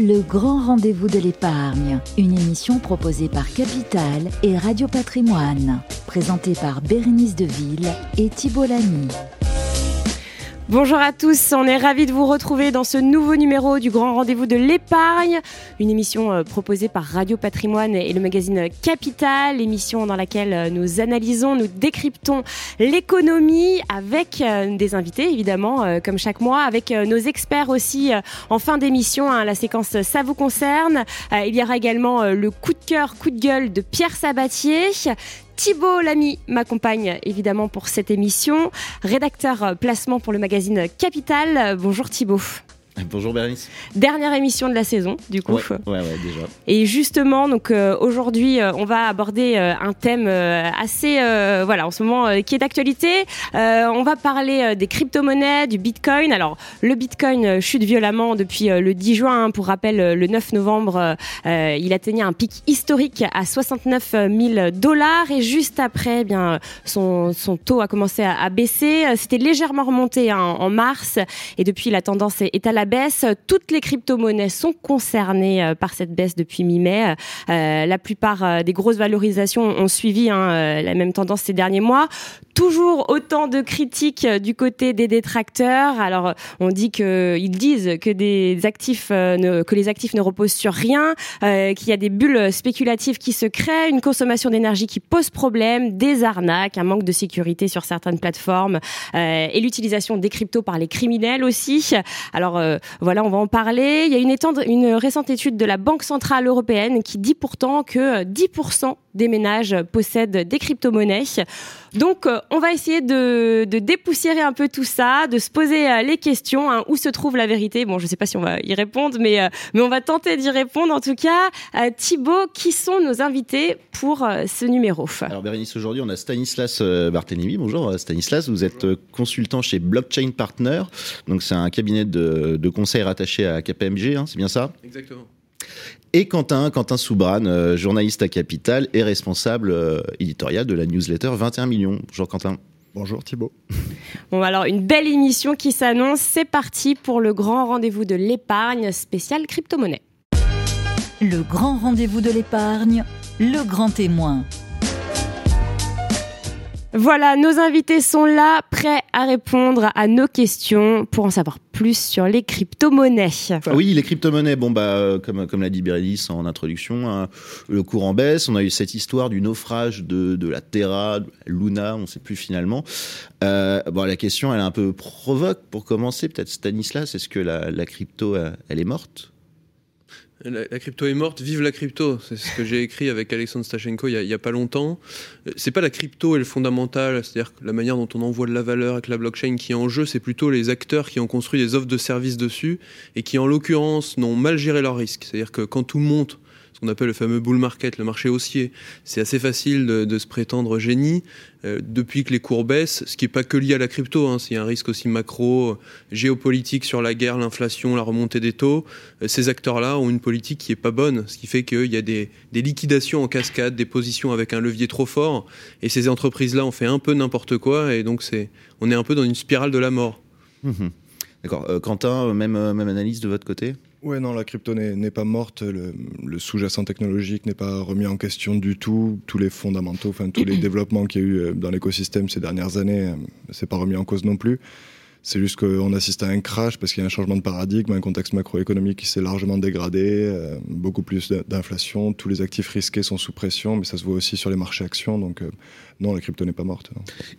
Le grand rendez-vous de l'épargne, une émission proposée par Capital et Radio Patrimoine, présentée par Bérénice Deville et Thibault Lamy. Bonjour à tous, on est ravis de vous retrouver dans ce nouveau numéro du Grand Rendez-vous de l'épargne, une émission euh, proposée par Radio Patrimoine et le magazine Capital, émission dans laquelle euh, nous analysons, nous décryptons l'économie avec euh, des invités évidemment, comme chaque mois, avec nos experts aussi en fin d'émission, hein, la séquence Ça vous concerne. Il y aura également le coup de cœur, coup de gueule de Pierre Sabatier. Thibault Lamy m'accompagne évidemment pour cette émission, rédacteur placement pour le magazine Capital. Bonjour Thibault. Bonjour Bérénice. Dernière émission de la saison, du coup. Ouais, ouais, déjà. Et justement, donc euh, aujourd'hui, euh, on va aborder euh, un thème assez, voilà, en ce moment, qui est d'actualité. on va parler des crypto-monnaies, du Bitcoin. Alors, le Bitcoin chute violemment depuis le 10 juin. Hein. Pour rappel, le 9 novembre, il atteignait un pic historique à 69 000 dollars. Et juste après, eh bien, son, son taux a commencé à, à baisser. C'était légèrement remonté hein, en mars. Et depuis, la tendance est à la baisse. Toutes les crypto-monnaies sont concernées euh, par cette baisse depuis mi-mai. Euh, la plupart euh, des grosses valorisations ont suivi hein, la même tendance ces derniers mois toujours autant de critiques du côté des détracteurs. Alors, on dit que ils disent que des actifs ne, que les actifs ne reposent sur rien, qu'il y a des bulles spéculatives qui se créent, une consommation d'énergie qui pose problème, des arnaques, un manque de sécurité sur certaines plateformes et l'utilisation des cryptos par les criminels aussi. Alors, voilà, on va en parler. Il y a une, récente étude de la Banque centrale européenne qui dit pourtant que 10% des ménages possèdent des crypto-monnaies. Donc, euh, on va essayer de, dépoussiérer un peu tout ça, de se poser euh, les questions. Hein, où se trouve la vérité Bon, je ne sais pas si on va y répondre, mais, euh, mais on va tenter d'y répondre. En tout cas, Thibaut, qui sont nos invités pour ce numéro? Alors, Bérénice, aujourd'hui, on a Stanislas Barthélémy. Bonjour, Stanislas. Vous êtes consultant chez Blockchain Partner. Donc, c'est un cabinet de, de conseil rattaché à KPMG, hein, c'est bien ça? Exactement et Quentin, Quentin Soubran, euh, journaliste à Capital et responsable euh, éditorial de la newsletter 21 millions. Bonjour Quentin. Bonjour Thibault. Bon alors une belle émission qui s'annonce, c'est parti pour le grand rendez-vous de l'épargne spécial crypto-monnaie. Le grand rendez-vous de l'épargne, le grand témoin. Voilà, nos invités sont là, prêts à répondre à nos questions pour en savoir plus sur les crypto-monnaies. Oui, les crypto-monnaies, bon bah euh, comme comme l'a dit Bérénice en introduction, hein, le cours en baisse. On a eu cette histoire du naufrage de, la Terra, de Luna, on ne sait plus finalement. Euh, bon, la question, elle est un peu provoque pour commencer. Peut-être Stanislas, est-ce que la, la crypto, elle est morte? La, crypto est morte, vive la crypto. C'est ce que j'ai écrit avec Alexandre Stachenko il y a, pas longtemps. Euh, c'est pas la crypto et le fondamental, c'est-à-dire la manière dont on envoie de la valeur avec la blockchain qui est en jeu, c'est plutôt les acteurs qui ont construit des offres de services dessus et qui, en l'occurrence, n'ont mal géré leurs risques. C'est-à-dire que quand tout monte, ce qu'on appelle le fameux bull market, le marché haussier. C'est assez facile de, se prétendre génie euh, depuis que les cours baissent, ce qui n'est pas que lié à la crypto, hein, c'est un risque aussi macro, géopolitique sur la guerre, l'inflation, la remontée des taux. Euh, ces acteurs-là ont une politique qui n'est pas bonne, ce qui fait qu'il y a des, liquidations en cascade, des positions avec un levier trop fort, et ces entreprises-là ont fait un peu n'importe quoi, et donc c'est, on est un peu dans une spirale de la mort. Mmh D'accord. Euh, Quentin, même, même analyse de votre côté? Oui, non, la crypto n'est pas morte, le, sous-jacent technologique n'est pas remis en question du tout, tous les fondamentaux, enfin tous les développements qu'il y a eu euh, dans l'écosystème ces dernières années, euh, c'est pas remis en cause non plus. C'est juste qu'on assiste à un crash parce qu'il y a un changement de paradigme, un contexte macroéconomique qui s'est largement dégradé, euh, beaucoup plus d'inflation, tous les actifs risqués sont sous pression, mais ça se voit aussi sur les marchés actions. Donc euh, non, la crypto n'est pas morte.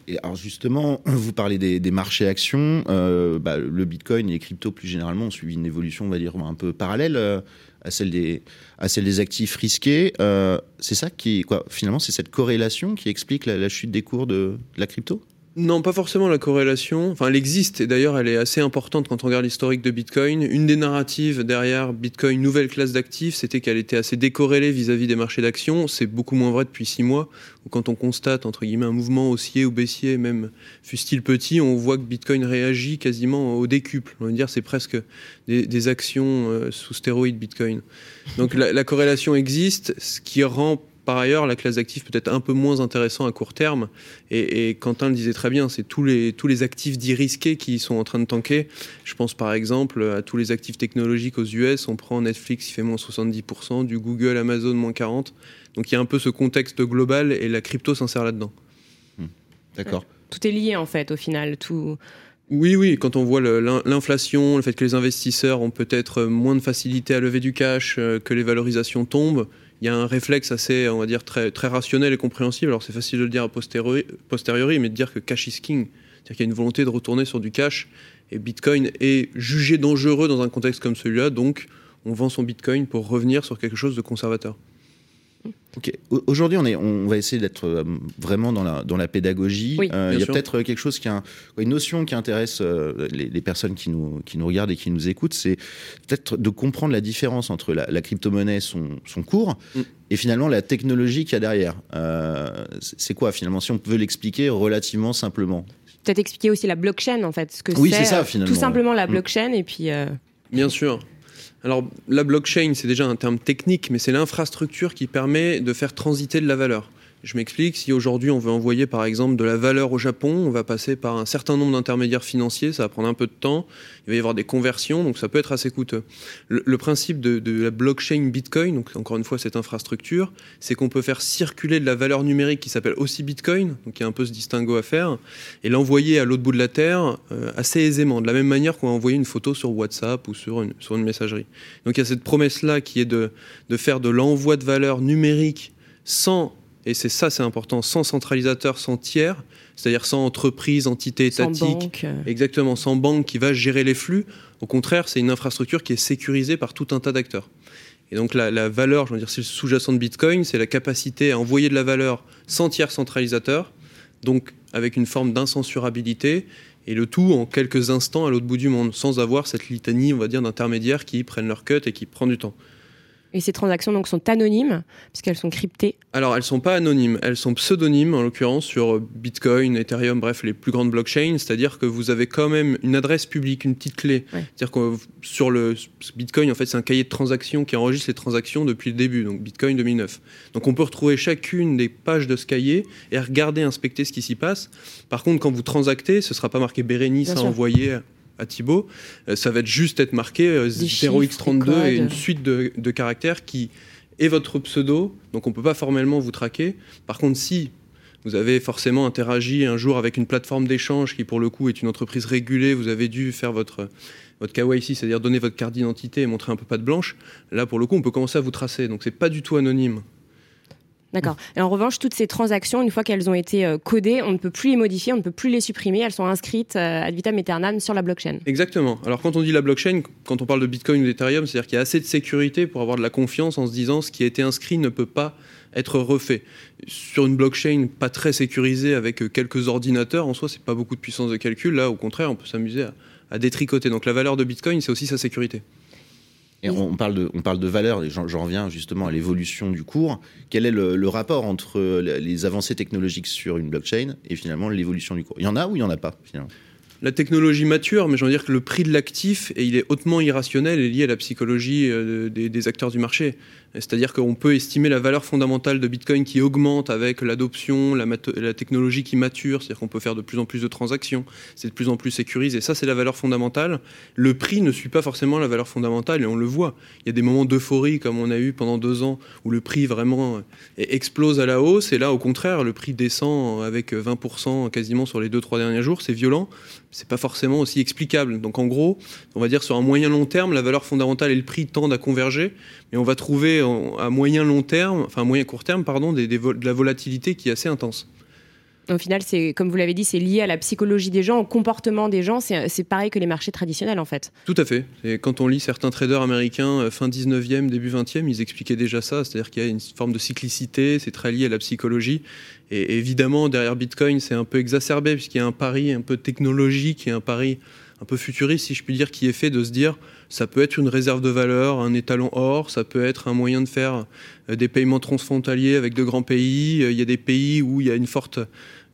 Et alors justement, vous parlez des, marchés actions, euh, bah, le Bitcoin et les cryptos plus généralement ont suivi une évolution, on va dire, un peu parallèle à celle des, à celle des actifs risqués. c'est ça qui, quoi, finalement, c'est cette corrélation qui explique la, chute des cours de la crypto? Non, pas forcément la corrélation. Enfin, elle existe et d'ailleurs, elle est assez importante quand on regarde l'historique de Bitcoin. Une des narratives derrière Bitcoin, nouvelle classe d'actifs, c'était qu'elle était assez décorrélée vis-à-vis des marchés d'actions. C'est beaucoup moins vrai depuis six mois, quand on constate, entre guillemets, un mouvement haussier ou baissier, même fût-il petit, on voit que Bitcoin réagit quasiment au décuple. On va dire c'est presque des, actions euh, sous stéroïdes Bitcoin. Donc la corrélation existe, ce qui rend par ailleurs, la classe d'actifs peut être un peu moins intéressant à court terme. Et, Quentin le disait très bien, c'est tous les, tous les actifs dits risqués qui sont en train de tanker. Je pense par exemple à tous les actifs technologiques aux US. On prend Netflix, il fait moins 70%, du Google, Amazon, moins 40%. Donc il y a un peu ce contexte global et la crypto s'insère là-dedans. Hmm. D'accord. Tout est lié en fait au final. Tout... Oui, oui, quand on voit l'inflation, le fait que les investisseurs ont peut-être moins de facilité à lever du cash, euh, que les valorisations tombent, il y a un réflexe assez, on va dire, très, très rationnel et compréhensible. Alors c'est facile de le dire a posteriori, posteriori mais de dire que cash is king. C'est-à-dire qu'il y a une volonté de retourner sur du cash. Et Bitcoin est jugé dangereux dans un contexte comme celui-là. Donc on vend son Bitcoin pour revenir sur quelque chose de conservateur. Ok. Aujourd'hui, on, est, on va essayer d'être euh, vraiment dans la, dans la pédagogie. Euh, il y a peut-être quelque chose qui a une notion qui intéresse euh, les, personnes qui nous, qui nous regardent et qui nous écoutent, c'est peut-être de comprendre la différence entre la, crypto-monnaie, son, son cours, mm. et finalement la technologie qu'il y a derrière. c'est quoi finalement, si on veut l'expliquer relativement simplement? Peut-être expliquer aussi la blockchain en fait, ce que oui, c'est ça finalement. Tout simplement la mm. blockchain et puis. Bien sûr. Alors, la blockchain, c'est déjà un terme technique, mais c'est l'infrastructure qui permet de faire transiter de la valeur. Je m'explique, si aujourd'hui on veut envoyer par exemple de la valeur au Japon, on va passer par un certain nombre d'intermédiaires financiers, ça va prendre un peu de temps, il va y avoir des conversions, donc ça peut être assez coûteux. Le, principe de, la blockchain Bitcoin, donc encore une fois cette infrastructure, c'est qu'on peut faire circuler de la valeur numérique qui s'appelle aussi Bitcoin, donc il y a un peu ce distinguo à faire, et l'envoyer à l'autre bout de la Terre euh, assez aisément, de la même manière qu'on va envoyer une photo sur WhatsApp ou sur une, sur une messagerie. Donc il y a cette promesse-là qui est de, de faire de l'envoi de valeur numérique sans et c'est ça, c'est important, sans centralisateur, sans tiers, c'est-à-dire sans entreprise, entité étatique, euh. exactement, sans banque qui va gérer les flux. Au contraire, c'est une infrastructure qui est sécurisée par tout un tas d'acteurs. Et donc la, valeur, je veux dire, c'est le sous-jacent de Bitcoin, c'est la capacité à envoyer de la valeur sans tiers centralisateur, donc avec une forme d'incensurabilité, et le tout en quelques instants à l'autre bout du monde, sans avoir cette litanie, on va dire, d'intermédiaires qui prennent leur cut et qui prennent du temps. Et ces transactions donc sont anonymes puisqu'elles sont cryptées Alors elles sont pas anonymes, elles sont pseudonymes en l'occurrence sur Bitcoin, Ethereum, bref les plus grandes blockchains. C'est-à-dire que vous avez quand même une adresse publique, une petite clé. C'est-à-dire que sur le Bitcoin en fait c'est un cahier de transactions qui enregistre les transactions depuis le début, donc Bitcoin 2009. Donc on peut retrouver chacune des pages de ce cahier et regarder, inspecter ce qui s'y passe. Par contre quand vous transactez, ce sera pas marqué Bérénice à envoyer à Thibaut, euh, ça va être juste être marqué 0x32 euh, et une suite de, caractères qui est votre pseudo, donc on ne peut pas formellement vous traquer. Par contre, si vous avez forcément interagi un jour avec une plateforme d'échange qui, pour le coup, est une entreprise régulée, vous avez dû faire votre, votre KYC, c'est-à-dire donner votre carte d'identité et montrer un peu patte blanche, là, pour le coup, on peut commencer à vous tracer. Donc, c'est pas du tout anonyme. D'accord. Et en revanche, toutes ces transactions, une fois qu'elles ont été euh, codées, on ne peut plus les modifier, on ne peut plus les supprimer. Elles sont inscrites euh, ad vitam aeternam sur la blockchain. Exactement. Alors quand on dit la blockchain, quand on parle de Bitcoin ou d'Ethereum, c'est-à-dire qu'il y a assez de sécurité pour avoir de la confiance en se disant ce qui a été inscrit ne peut pas être refait. Sur une blockchain pas très sécurisée avec euh, quelques ordinateurs, en soi, c'est pas beaucoup de puissance de calcul. Là, au contraire, on peut s'amuser à, à détricoter. Donc la valeur de Bitcoin, c'est aussi sa sécurité. On parle de, on parle de valeur, et j'en reviens justement à l'évolution du cours. Quel est le, rapport entre les avancées technologiques sur une blockchain et finalement l'évolution du cours? Il y en a ou il n'y en a pas finalement? La technologie mature, mais je veux dire que le prix de l'actif, et il est hautement irrationnel et lié à la psychologie euh, des, acteurs du marché. C'est-à-dire qu'on peut estimer la valeur fondamentale de Bitcoin qui augmente avec l'adoption, la, technologie qui mature, c'est-à-dire qu'on peut faire de plus en plus de transactions, c'est de plus en plus sécurisé. Ça, c'est la valeur fondamentale. Le prix ne suit pas forcément la valeur fondamentale et on le voit. Il y a des moments d'euphorie comme on a eu pendant deux ans où le prix vraiment explose à la hausse et là, au contraire, le prix descend avec 20% quasiment sur les deux, trois derniers jours. C'est violent. C'est pas forcément aussi explicable. Donc en gros, on va dire sur un moyen long terme, la valeur fondamentale et le prix tendent à converger, mais on va trouver à moyen long terme, enfin moyen court terme, pardon, des, de la volatilité qui est assez intense. Au final, c'est comme vous l'avez dit, c'est lié à la psychologie des gens, au comportement des gens. C'est pareil que les marchés traditionnels, en fait. Tout à fait. Et quand on lit certains traders américains euh, fin 19e, début 20e, ils expliquaient déjà ça. C'est-à-dire qu'il y a une forme de cyclicité, c'est très lié à la psychologie. Et évidemment, derrière Bitcoin, c'est un peu exacerbé puisqu'il y a un pari un peu technologique et un pari un peu futuriste, si je puis dire, qui est fait de se dire ça peut être une réserve de valeur, un étalon or, ça peut être un moyen de faire euh, des paiements transfrontaliers avec de grands pays. Euh, il y a des pays où il y a une forte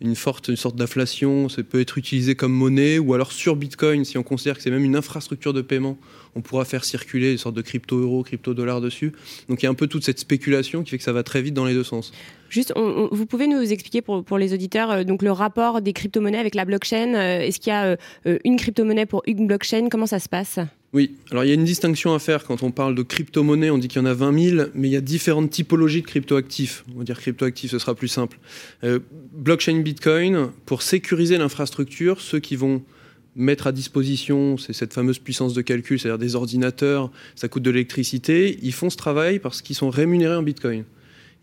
une forte une sorte d'inflation, ça peut être utilisé comme monnaie, ou alors sur Bitcoin, si on considère que c'est même une infrastructure de paiement, on pourra faire circuler une sorte de crypto-euro, crypto-dollar dessus. Donc il y a un peu toute cette spéculation qui fait que ça va très vite dans les deux sens. Juste, vous pouvez nous expliquer pour, pour les auditeurs euh, donc le rapport des crypto-monnaies avec la blockchain euh, Est-ce qu'il y a euh, une crypto-monnaie pour une blockchain? Comment ça se passe? Oui, alors il y a une distinction à faire quand on parle de crypto-monnaie, on dit qu'il y en a 20 000, mais il y a différentes typologies de crypto-actifs. On va dire crypto-actifs, ce sera plus simple. blockchain Bitcoin, pour sécuriser l'infrastructure, ceux qui vont mettre à disposition, c'est cette fameuse puissance de calcul, c'est-à-dire des ordinateurs, ça coûte de l'électricité, ils font ce travail parce qu'ils sont rémunérés en Bitcoin.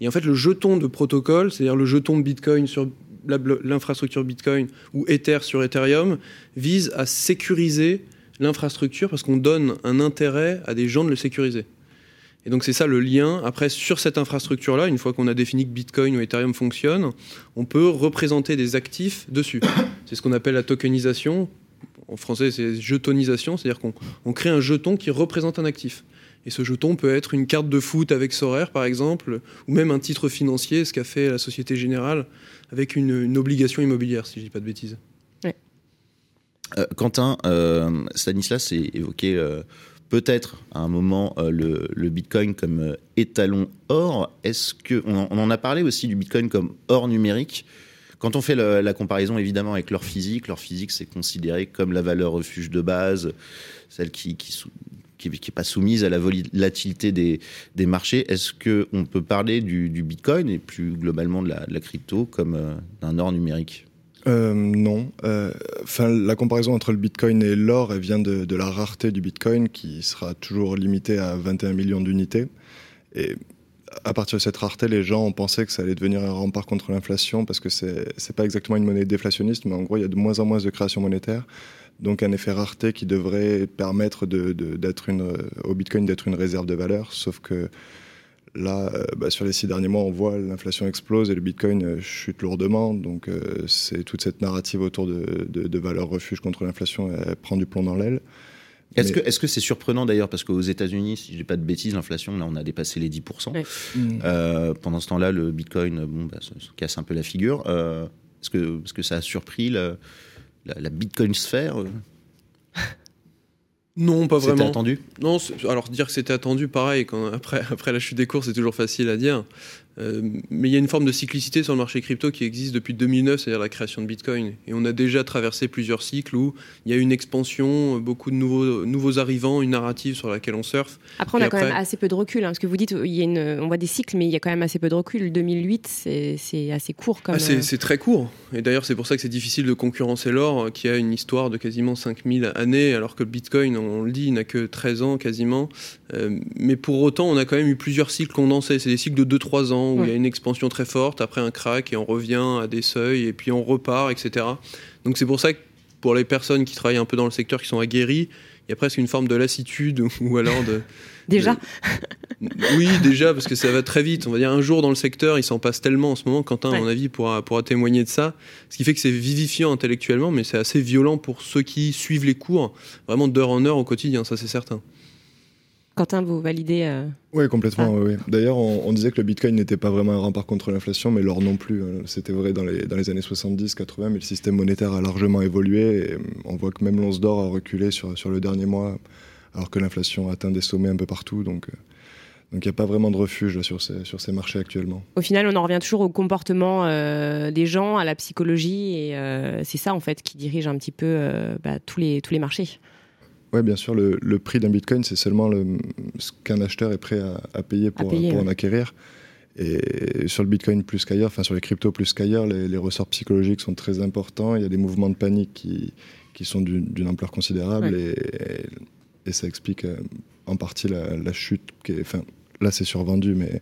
Et en fait, le jeton de protocole, c'est-à-dire le jeton de Bitcoin sur l'infrastructure Bitcoin ou Ether sur Ethereum, vise à sécuriser l'infrastructure parce qu'on donne un intérêt à des gens de le sécuriser. Et donc c'est ça le lien. Après, sur cette infrastructure-là, une fois qu'on a défini que Bitcoin ou Ethereum fonctionne, on peut représenter des actifs dessus. C'est ce qu'on appelle la tokenisation. En français, c'est jetonisation, c'est-à-dire qu'on crée un jeton qui représente un actif. Et ce jeton peut être une carte de foot avec Sorare, par exemple, ou même un titre financier, ce qu'a fait la Société Générale avec une, obligation immobilière, si je ne dis pas de bêtises. Euh, Quentin, euh, Stanislas a évoqué euh, peut-être à un moment le, Bitcoin comme étalon or. Est-ce que on en, a parlé aussi du Bitcoin comme or numérique quand on fait la comparaison évidemment avec l'or physique, l'or physique c'est considéré comme la valeur refuge de base, celle qui, qui, pas soumise à la volatilité des, marchés. Est-ce qu'on peut parler du, Bitcoin et plus globalement de la, crypto comme euh, d'un or numérique? Euh, non. Euh, enfin, la comparaison entre le Bitcoin et l'or, vient de, la rareté du Bitcoin qui sera toujours limitée à 21 millions d'unités. À partir de cette rareté, les gens ont pensé que ça allait devenir un rempart contre l'inflation parce que c'est pas exactement une monnaie déflationniste, mais en gros, il y a de moins en moins de création monétaire donc un effet rareté qui devrait permettre euh, au Bitcoin d'être une réserve de valeur, sauf que là, euh, bah, sur les six derniers mois, on voit l'inflation explose et le Bitcoin euh, chute lourdement, donc c'est toute cette narrative autour de, de, valeur refuge contre l'inflation, prend du plomb dans l'aile. Est-ce que est-ce que c'est surprenant d'ailleurs parce qu'aux États-Unis, si je dis pas de bêtises, l'inflation là on a dépassé les 10%. pendant ce temps-là, le Bitcoin bon bah, se, casse un peu la figure. est-ce que est-ce que ça a surpris la, Bitcoin sphère euh? Non, pas vraiment. C'était attendu? Non, alors dire que c'était attendu, pareil, quand, après, après la chute des cours, c'est toujours facile à dire. Euh, mais il y a une forme de cyclicité sur le marché crypto qui existe depuis 2009, c'est-à-dire la création de Bitcoin. Et on a déjà traversé plusieurs cycles où il y a une expansion, beaucoup de nouveaux, nouveaux arrivants, une narrative sur laquelle on surfe. Après, on a quand même assez peu de recul. Hein, parce que vous dites, il y a une, on voit des cycles, mais il y a quand même assez peu de recul. 2008, c'est assez court quand ah, c'est très court. Et d'ailleurs, c'est pour ça que c'est difficile de concurrencer l'or, qui a une histoire de quasiment 5000 années, alors que Bitcoin, on le dit, n'a que 13 ans quasiment. Euh, mais pour autant, on a quand même eu plusieurs cycles condensés. C'est des cycles de 2-3 ans où il y a une expansion très forte, après un crack et on revient à des seuils et puis on repart, etc. Donc c'est pour ça que pour les personnes qui travaillent un peu dans le secteur, qui sont aguerries, il y a presque une forme de lassitude ou alors de... déjà Oui, déjà, parce que ça va très vite. On va dire un jour dans le secteur, il s'en passe tellement en ce moment. Quentin, à mon avis, pourra, pourra témoigner de ça. Ce qui fait que c'est vivifiant intellectuellement, mais c'est assez violent pour ceux qui suivent les cours, vraiment d'heure en heure au quotidien, ça c'est certain. Quentin, vous validez euh, Oui, complètement. Oui. D'ailleurs, on, disait que le Bitcoin n'était pas vraiment un rempart contre l'inflation, mais l'or non plus. Hein. C'était vrai dans les, dans les années 70-80, mais le système monétaire a largement évolué. Et on voit que même l'once d'or a reculé sur, sur le dernier mois, alors que l'inflation atteint des sommets un peu partout. Donc, euh, donc il n'y a pas vraiment de refuge sur, ces, sur ces marchés actuellement. Au final, on en revient toujours au comportement euh, des gens, à la psychologie, et c'est ça en fait qui dirige un petit peu bah, tous, les, tous les marchés. Oui, bien sûr, le, prix d'un bitcoin, c'est seulement le, ce qu'un acheteur est prêt à, payer pour, pour en acquérir. Et sur le bitcoin plus qu'ailleurs, enfin sur les cryptos plus qu'ailleurs, les, ressorts psychologiques sont très importants. Il y a des mouvements de panique qui, qui sont d'une ampleur considérable et, et, ça explique euh, en partie la, la chute. Qui est, enfin, là, c'est survendu, mais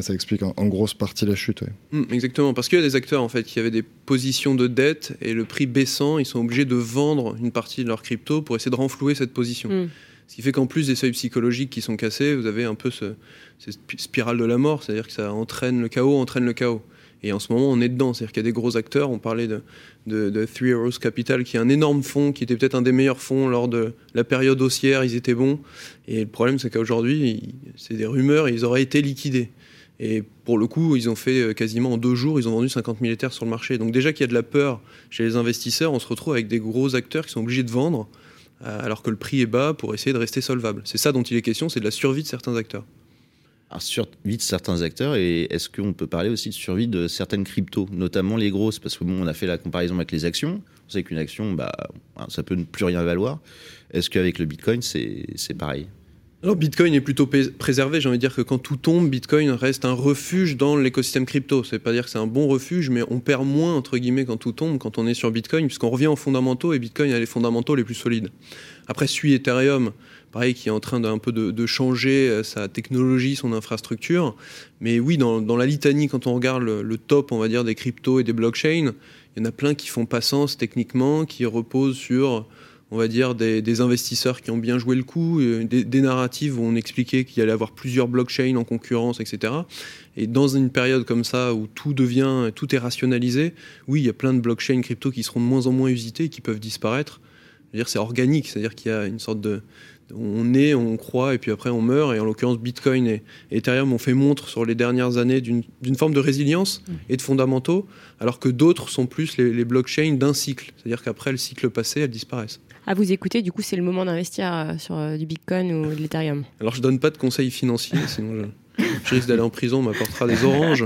ça explique en, grosse partie la chute. Mmh, exactement, parce qu'il y a des acteurs en fait qui avaient des positions de dette et le prix baissant, ils sont obligés de vendre une partie de leur crypto pour essayer de renflouer cette position. Mmh. Ce qui fait qu'en plus des seuils psychologiques qui sont cassés, vous avez un peu ce, cette spirale de la mort, c'est-à-dire que ça entraîne le chaos, entraîne le chaos. Et en ce moment, on est dedans. C'est-à-dire qu'il y a des gros acteurs. On parlait de, de, Three Arrows Capital, qui est un énorme fonds, qui était peut-être un des meilleurs fonds lors de la période haussière. Ils étaient bons. Et le problème, c'est qu'aujourd'hui, c'est des rumeurs, ils auraient été liquidés. Et pour le coup, ils ont fait euh, quasiment en deux jours, ils ont vendu 50 000 Ethers sur le marché. Donc déjà qu'il y a de la peur chez les investisseurs, on se retrouve avec des gros acteurs qui sont obligés de vendre euh, alors que le prix est bas pour essayer de rester solvable. C'est ça dont il est question, c'est de la survie de certains acteurs. Survie de certains acteurs, et est-ce qu'on peut parler aussi de survie de certaines cryptos, notamment les grosses? Parce que bon, on a fait la comparaison avec les actions. On sait qu'une action, bah, ça peut ne plus rien valoir. Est-ce qu'avec le Bitcoin, c'est pareil? Alors Bitcoin est plutôt préservé, j'ai envie de dire que quand tout tombe, Bitcoin reste un refuge dans l'écosystème crypto. C'est pas dire que c'est un bon refuge, mais on perd moins entre guillemets quand tout tombe, quand on est sur Bitcoin, puisqu'on revient aux fondamentaux et Bitcoin a les fondamentaux les plus solides. Après, suit Ethereum, qui est en train d'un peu de, changer euh, sa technologie, son infrastructure. Mais oui, dans, la litanie, quand on regarde le, top, on va dire, des cryptos et des blockchains, il y en a plein qui font pas sens techniquement, qui reposent sur on va dire, des, investisseurs qui ont bien joué le coup, euh, des, narratives où on expliquait qu'il allait avoir plusieurs blockchains en concurrence, etc. Et dans une période comme ça où tout devient, tout est rationalisé, oui, il y a plein de blockchains crypto qui seront de moins en moins usités et qui peuvent disparaître. C'est organique, c'est-à-dire qu'il y a une sorte de, on est, on croit, et puis après on meurt. Et en l'occurrence, Bitcoin et, Ethereum ont fait montre sur les dernières années d'une forme de résilience et de fondamentaux, alors que d'autres sont plus les, les blockchains d'un cycle. C'est-à-dire qu'après le cycle passé, elles disparaissent à vous écouter. Du coup, c'est le moment d'investir euh, sur euh, du Bitcoin ou de l'Ethereum? Alors, je donne pas de conseils financiers, sinon je, risque d'aller en prison, on m'apportera des oranges.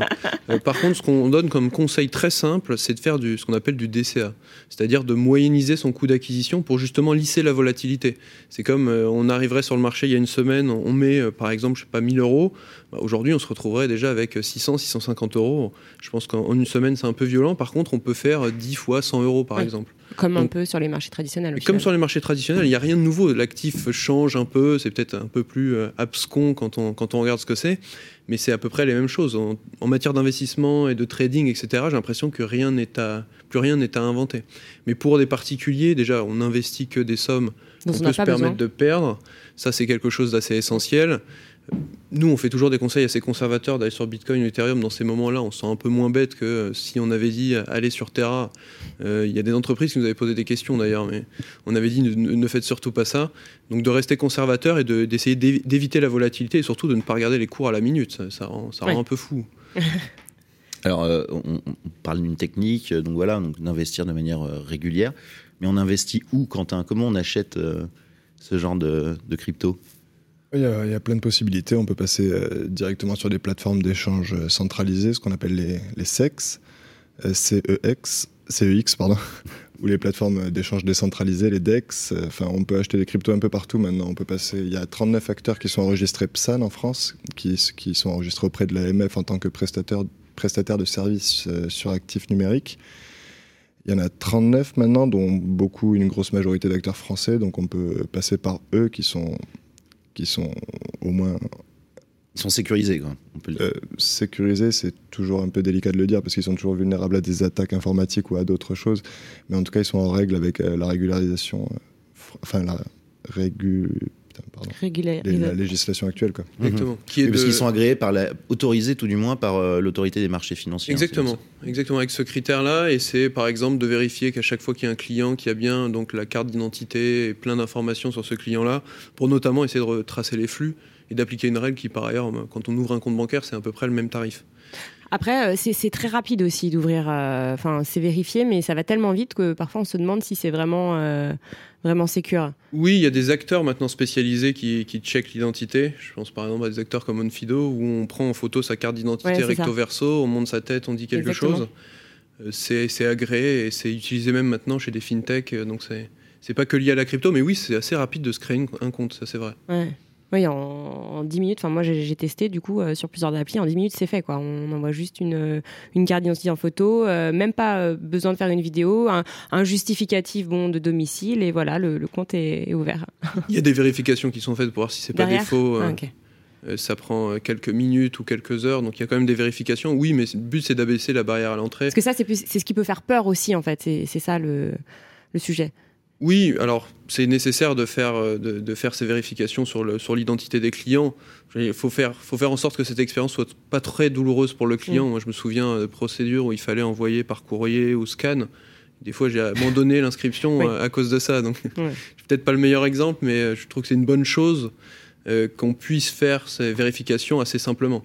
Euh, par contre, ce qu'on donne comme conseil très simple, c'est de faire du, ce qu'on appelle du DCA, c'est-à-dire de moyenniser son coût d'acquisition pour justement lisser la volatilité. C'est comme on arriverait sur le marché il y a une semaine, on met par exemple, je sais pas, 1000 euros. Bah, aujourd'hui, on se retrouverait déjà avec 600, 650 euros. Je pense qu'en une semaine, c'est un peu violent. Par contre, on peut faire 10 fois 100 euros, par exemple. Comme un peu sur les marchés traditionnels. Comme sur les marchés traditionnels, il n'y a rien de nouveau. L'actif change un peu, c'est peut-être un peu plus euh, abscon quand on, quand on regarde ce que c'est, mais c'est à peu près les mêmes choses. En, matière d'investissement et de trading, etc., j'ai l'impression que rien n'est à, plus rien n'est à inventer. Mais pour des particuliers, déjà, on n'investit que des sommes qu'on peut se permettre de perdre. Ça, c'est quelque chose d'assez essentiel nous, on fait toujours des conseils assez conservateurs d'aller sur Bitcoin ou Ethereum dans ces moments-là. On se sent un peu moins bête que euh, si on avait dit euh, aller sur Terra. Euh, il y a des entreprises qui nous avaient posé des questions d'ailleurs, mais on avait dit ne, faites surtout pas ça. Donc de rester conservateur et d'essayer d'éviter la volatilité et surtout de ne pas regarder les cours à la minute. Ça, rend, un peu fou. Alors, on, parle d'une technique, donc voilà, d'investir de manière régulière. Mais on investit où, Quentin? Comment on achète ce genre de crypto? Il y, a, plein de possibilités. On peut passer euh, directement sur des plateformes d'échange euh, centralisées, ce qu'on appelle les, les CEX, euh, CEX, CEX, pardon, ou les plateformes d'échange décentralisées, les DEX. Enfin, on peut acheter des cryptos un peu partout maintenant. On peut passer. Il y a 39 acteurs qui sont enregistrés PSAN en France, qui, qui sont enregistrés auprès de l'AMF en tant que prestataire, prestataire de services sur actifs numériques. Il y en a 39 maintenant, dont beaucoup, une grosse majorité d'acteurs français. Donc on peut passer par eux qui sont qui sont au moins ils sont sécurisés, quoi. Euh, sécurisés, c'est toujours un peu délicat de le dire parce qu'ils sont toujours vulnérables à des attaques informatiques ou à d'autres choses. Mais en tout cas, ils sont en règle avec euh, la régularisation, euh, enfin la régu, la législation actuelle. Quoi. Exactement. Qui est Parce qu'ils sont agréés par la, autorisés tout du moins par euh, l'autorité des marchés financiers. Hein, Exactement. Exactement. Avec ce critère-là, et c'est par exemple de vérifier qu'à chaque fois qu'il y a un client qui a bien donc la carte d'identité et plein d'informations sur ce client-là, pour notamment essayer de retracer les flux et d'appliquer une règle qui par ailleurs, quand on ouvre un compte bancaire, c'est à peu près le même tarif. Après, euh, c'est très rapide aussi d'ouvrir. Euh, enfin, c'est vérifié, mais ça va tellement vite que parfois on se demande si c'est vraiment euh, vraiment sécure. Oui, il y a des acteurs maintenant spécialisés qui, qui checkent l'identité. Je pense par exemple à des acteurs comme Onfido où on prend en photo sa carte d'identité recto verso, on monte sa tête, on dit quelque chose. C'est agréé et c'est utilisé même maintenant chez des fintechs. Donc c'est pas que lié à la crypto, mais oui, c'est assez rapide de se créer un compte, ça c'est vrai. Ouais. Oui, en, 10 minutes. Enfin, moi, j'ai testé du coup euh, sur plusieurs applis. En 10 minutes, c'est fait. Quoi. On envoie juste une, euh, une carte d'identité en photo, euh, même pas besoin de faire une vidéo, un, justificatif bon de domicile et voilà, le, compte est, ouvert. Il y a des vérifications qui sont faites pour voir si c'est pas des faux. Ah, ça prend quelques minutes ou quelques heures, donc il y a quand même des vérifications. Oui, mais le but c'est d'abaisser la barrière à l'entrée. Parce que ça, c'est ce qui peut faire peur aussi, en fait. C'est ça le, le sujet. Oui, alors c'est nécessaire de faire, euh, de, faire ces vérifications sur l'identité sur des clients. Il faut faire, faut faire en sorte que cette expérience soit pas très douloureuse pour le client. Moi, je me souviens de procédures où il fallait envoyer par courrier ou scan. Des fois, j'ai abandonné l'inscription euh, à cause de ça. Donc, ouais. peut-être pas le meilleur exemple, mais euh, je trouve que c'est une bonne chose qu'on puisse faire ces vérifications assez simplement.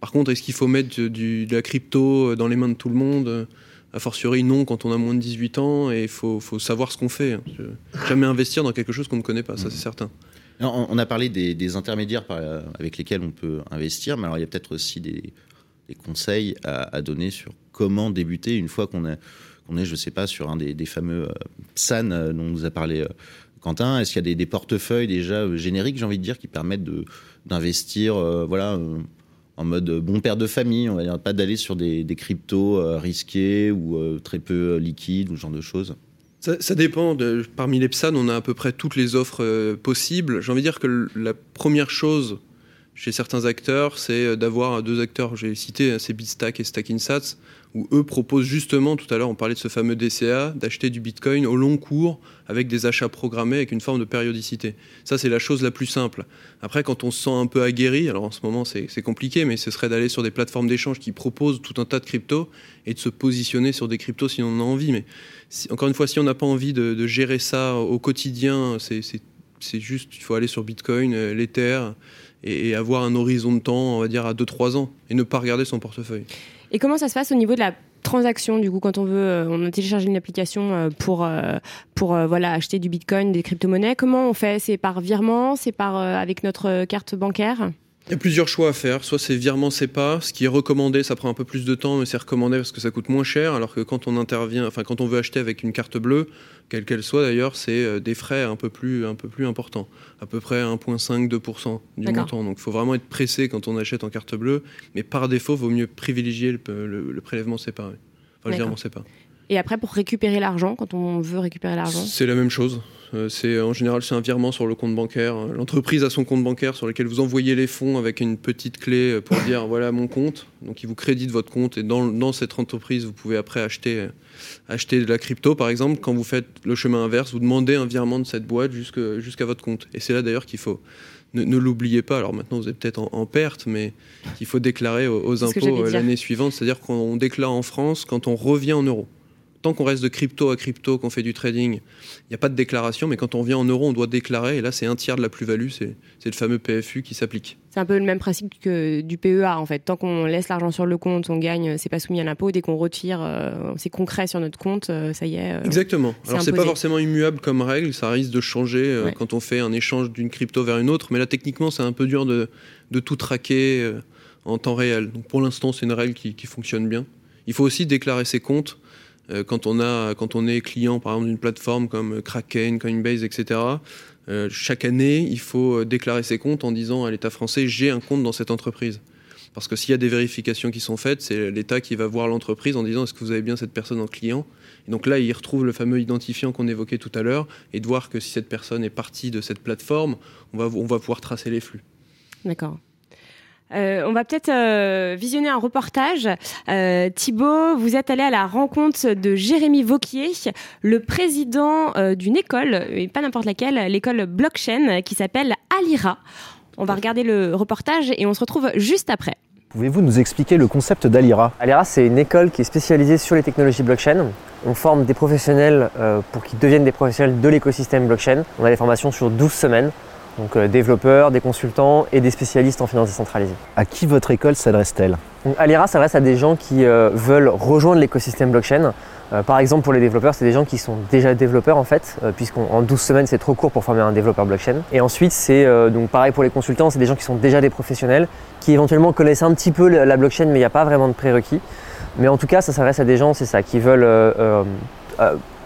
Par contre, est-ce qu'il faut mettre du, de la crypto dans les mains de tout le monde A fortiori, non, quand on a moins de 18 ans, et il faut, faut, savoir ce qu'on fait. Hein. Jamais investir dans quelque chose qu'on ne connaît pas, ça c'est certain. on a parlé des, intermédiaires avec lesquels on peut investir, mais alors il y a peut-être aussi des, conseils à, donner sur comment débuter une fois qu'on est, est, je ne sais pas, sur un des, fameux euh, PSAN euh, dont nous a parlé euh, Quentin. Est-ce qu'il y a des, portefeuilles déjà génériques, j'ai envie de dire, qui permettent d'investir voilà, en mode bon père de famille, on va dire, pas d'aller sur des, cryptos risqués ou très peu liquides ou ce genre de choses ça, dépend. Parmi les PSAN, on a à peu près toutes les offres possibles. J'ai envie de dire que la première chose chez certains acteurs, c'est euh, d'avoir deux acteurs, j'ai cité, hein, c'est Bitstack et Stackinsats, où eux proposent justement, tout à l'heure on parlait de ce fameux DCA, d'acheter du Bitcoin au long cours avec des achats programmés avec une forme de périodicité. Ça, c'est la chose la plus simple. Après, quand on se sent un peu aguerri, alors en ce moment c'est compliqué, mais ce serait d'aller sur des plateformes d'échange qui proposent tout un tas de cryptos et de se positionner sur des cryptos si on en a envie. Mais encore une fois, si on n'a pas envie de, gérer ça au quotidien, c'est juste, il faut aller sur Bitcoin, euh, l'Ether et, avoir un horizon de temps, on va dire, à 2-3 ans, et ne pas regarder son portefeuille. Et comment ça se passe au niveau de la transaction du coup quand on veut euh, on a téléchargé une application euh, pour euh, pour voilà acheter du bitcoin des crypto-monnaies? Comment on fait? C'est par virement? C'est par avec notre carte bancaire? Il y a plusieurs choix à faire. Soit c'est virement pas ce qui est recommandé, ça prend un peu plus de temps, mais c'est recommandé parce que ça coûte moins cher. Alors que quand on intervient, enfin quand on veut acheter avec une carte bleue, quelle qu'elle soit d'ailleurs, c'est euh, des frais un peu plus, un peu plus importants, à peu près 1,5-2% du montant. Donc il faut vraiment être pressé quand on achète en carte bleue, mais par défaut, il vaut mieux privilégier le, prélèvement séparé, enfin le virement pas. Et après, pour récupérer l'argent, quand on veut récupérer l'argent? C'est la même chose. Euh, c'est en général c'est un virement sur le compte bancaire. L'entreprise a son compte bancaire sur lequel vous envoyez les fonds avec une petite clé euh, pour dire voilà mon compte. Donc il vous crédite votre compte et dans, cette entreprise vous pouvez après acheter euh, acheter de la crypto par exemple. Quand vous faites le chemin inverse, vous demandez un virement de cette boîte jusqu'à votre compte. Et c'est là d'ailleurs qu'il faut ne, l'oubliez pas. Alors maintenant, vous êtes peut-être en, perte, mais qu'il faut déclarer aux impôts l'année suivante. C'est-à-dire qu'on déclare en France quand on revient en euros tant qu'on reste de crypto à crypto, qu'on fait du trading, il n'y a pas de déclaration, mais quand on vient en euros, on doit déclarer, et là, c'est un tiers de la plus-value, c'est le fameux PFU qui s'applique. C'est un peu le même principe que du PEA, en fait. Tant qu'on laisse l'argent sur le compte, on gagne, c'est pas soumis à l'impôt. Dès qu'on retire, euh, c'est concret sur notre compte, euh, ça y est. Euh, Exactement. Alors, c'est pas forcément immuable comme règle, ça risque de changer quand on fait un échange d'une crypto vers une autre, mais là, techniquement, c'est un peu dur de, de tout traquer en temps réel. Donc, pour l'instant, c'est une règle qui, qui fonctionne bien. Il faut aussi déclarer ses comptes euh, quand on, a, quand on est client, par exemple, d'une plateforme comme Kraken, Coinbase, etc., euh, chaque année, il faut déclarer ses comptes en disant à l'État français j'ai un compte dans cette entreprise. Parce que s'il y a des vérifications qui sont faites, c'est l'État qui va voir l'entreprise en disant est-ce que vous avez bien cette personne en client? Et Donc là, il retrouve le fameux identifiant qu'on évoquait tout à l'heure et de voir que si cette personne est partie de cette plateforme, on va, on va pouvoir tracer les flux. D'accord. Euh, on va peut-être euh, visionner un reportage. Euh, Thibaut, vous êtes allé à la rencontre de Jérémy Vauquier, le président d'une école, et pas n'importe laquelle, l'école blockchain qui s'appelle Alira. On va regarder le reportage et on se retrouve juste après. Pouvez-vous nous expliquer le concept d'Alira? Alira, c'est une école qui est spécialisée sur les technologies blockchain. On forme des professionnels pour qu'ils deviennent des professionnels de l'écosystème blockchain. On a des formations sur 12 semaines donc euh, développeurs, des consultants et des spécialistes en finance décentralisée. À qui votre école s'adresse-t-elle? Alira s'adresse à des gens qui euh, veulent rejoindre l'écosystème blockchain. Euh, par exemple, pour les développeurs, c'est des gens qui sont déjà développeurs en fait, puisqu'en 12 semaines c'est trop court pour former un développeur blockchain. Et ensuite, c'est donc pareil pour les consultants, c'est des gens qui sont déjà des professionnels, qui éventuellement connaissent un petit peu la blockchain, mais il n'y a pas vraiment de prérequis. Mais en tout cas, ça s'adresse à des gens, c'est ça, qui veulent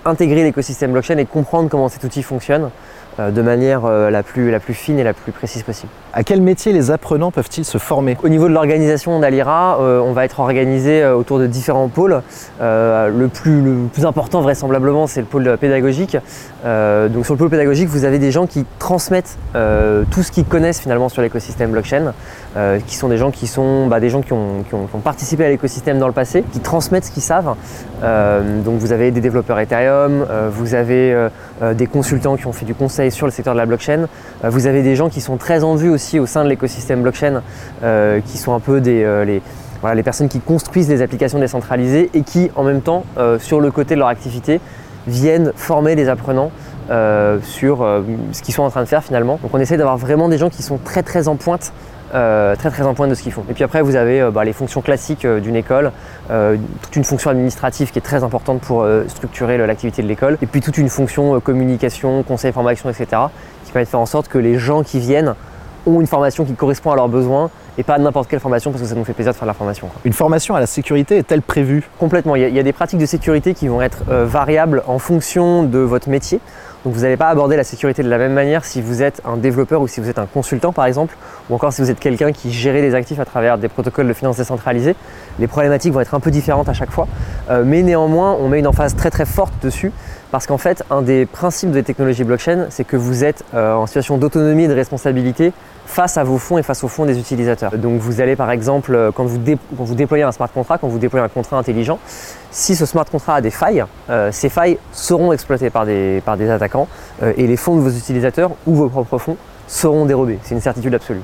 intégrer l'écosystème blockchain et comprendre comment cet outil fonctionne. Euh, de manière euh, la, plus, la plus fine et la plus précise possible. À quel métier les apprenants peuvent-ils se former Au niveau de l'organisation d'Alira, euh, on va être organisé autour de différents pôles. le, plus, le plus important vraisemblablement c'est le pôle pédagogique. donc sur le pôle pédagogique vous avez des gens qui transmettent tout ce qu'ils connaissent finalement sur l'écosystème blockchain, qui sont des gens qui sont bah, des gens qui ont, participé à l'écosystème dans le passé, qui transmettent ce qu'ils savent. donc vous avez des développeurs Ethereum, vous avez des consultants qui ont fait du conseil sur le secteur de la blockchain. Euh, vous avez des gens qui sont très en vue aussi au sein de l'écosystème blockchain, euh, qui sont un peu des, euh, les, les personnes qui construisent des applications décentralisées et qui, en même temps, sur le côté de leur activité, viennent former les apprenants sur ce qu'ils sont en train de faire finalement. Donc on essaie d'avoir vraiment des gens qui sont très très en pointe euh, très très en pointe de ce qu'ils font. Et puis après, vous avez euh, bah, les fonctions classiques euh, d'une école, euh, toute une fonction administrative qui est très importante pour euh, structurer l'activité de l'école, et puis toute une fonction euh, communication, conseil, formation, etc., qui permet de faire en sorte que les gens qui viennent ont une formation qui correspond à leurs besoins et pas n'importe quelle formation parce que ça nous fait plaisir de faire de la formation. quoi. Une formation à la sécurité est-elle prévue? Complètement. Il y, a, il y a des pratiques de sécurité qui vont être euh, variables en fonction de votre métier. Donc vous n'allez pas aborder la sécurité de la même manière si vous êtes un développeur ou si vous êtes un consultant par exemple, ou encore si vous êtes quelqu'un qui gère des actifs à travers des protocoles de finances décentralisées. Les problématiques vont être un peu différentes à chaque fois, Euh, mais néanmoins on met une emphase très très forte dessus parce qu'en fait un des principes des technologies blockchain c'est que vous êtes euh, en situation d'autonomie et de responsabilité face à vos fonds et face aux fonds des utilisateurs. Donc vous allez par exemple, euh, quand vous, déployez un smart contract, quand vous déployez un contrat intelligent, si ce smart contract a des failles, euh, ces failles seront exploitées par des, attaquants euh, et les fonds de vos utilisateurs ou vos propres fonds seront dérobés. C'est une certitude absolue.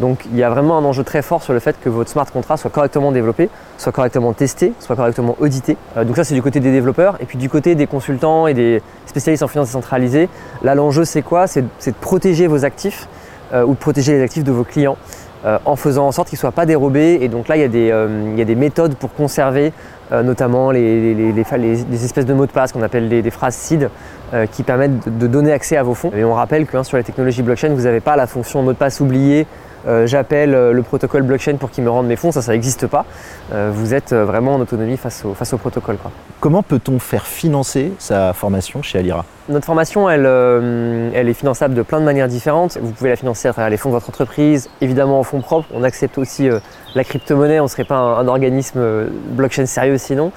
Donc il y a vraiment un enjeu très fort sur le fait que votre smart contract soit correctement développé, soit correctement testé, soit correctement audité. Donc ça c'est du côté des développeurs et puis du côté des consultants et des spécialistes en finance décentralisée. Là l'enjeu c'est quoi? C'est de protéger vos actifs ou de protéger les actifs de vos clients euh, en faisant en sorte qu'ils ne soient pas dérobés. Et donc là il y a des, euh, il y a des méthodes pour conserver euh, notamment les, les- espèces de mots de passe qu'on appelle des, phrases seed euh, qui permettent de, donner accès à vos fonds. Et on rappelle que hein, sur les technologies blockchain, vous n'avez pas la fonction mot de passe oublié. euh, J'appelle euh, le protocole blockchain pour qu'il me rende mes fonds, ça, ça n'existe pas. Euh, vous êtes euh, vraiment en autonomie face au, face au protocole. Quoi. Comment peut-on faire financer sa formation chez Alira? Notre formation, elle, euh, elle est finançable de plein de manières différentes. Vous pouvez la financer à travers les fonds de votre entreprise, évidemment en fonds propres. On accepte aussi euh, la crypto-monnaie, on ne serait pas un, un organisme euh, blockchain sérieux sinon.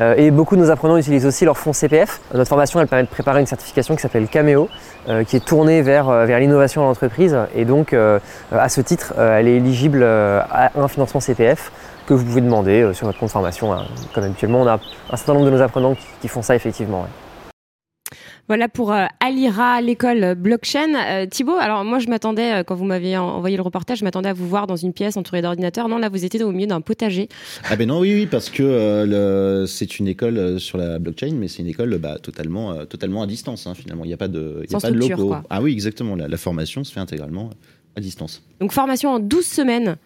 Euh, et beaucoup de nos apprenants utilisent aussi leur fonds CPF. Notre formation, elle permet de préparer une certification qui s'appelle Cameo, euh, qui est tournée vers, vers l'innovation en entreprise. Et donc, à ce titre, elle est éligible à un financement CPF que vous pouvez demander sur votre compte formation. hein. Comme habituellement, on a un certain nombre de nos apprenants qui, qui font ça effectivement. ouais. Voilà pour euh, Alira, l'école blockchain. Euh, Thibaut, alors moi je m'attendais, euh, quand vous m'aviez en- envoyé le reportage, je m'attendais à vous voir dans une pièce entourée d'ordinateurs. Non, là vous étiez au milieu d'un potager. Ah ben non, oui, oui, parce que euh, c'est une école euh, sur la blockchain, mais c'est une école bah, totalement, euh, totalement à distance. hein, finalement, il n'y a pas de, il y a Sans pas de locaux. quoi. Ah oui, exactement. La, la formation se fait intégralement à distance. Donc formation en 12 semaines.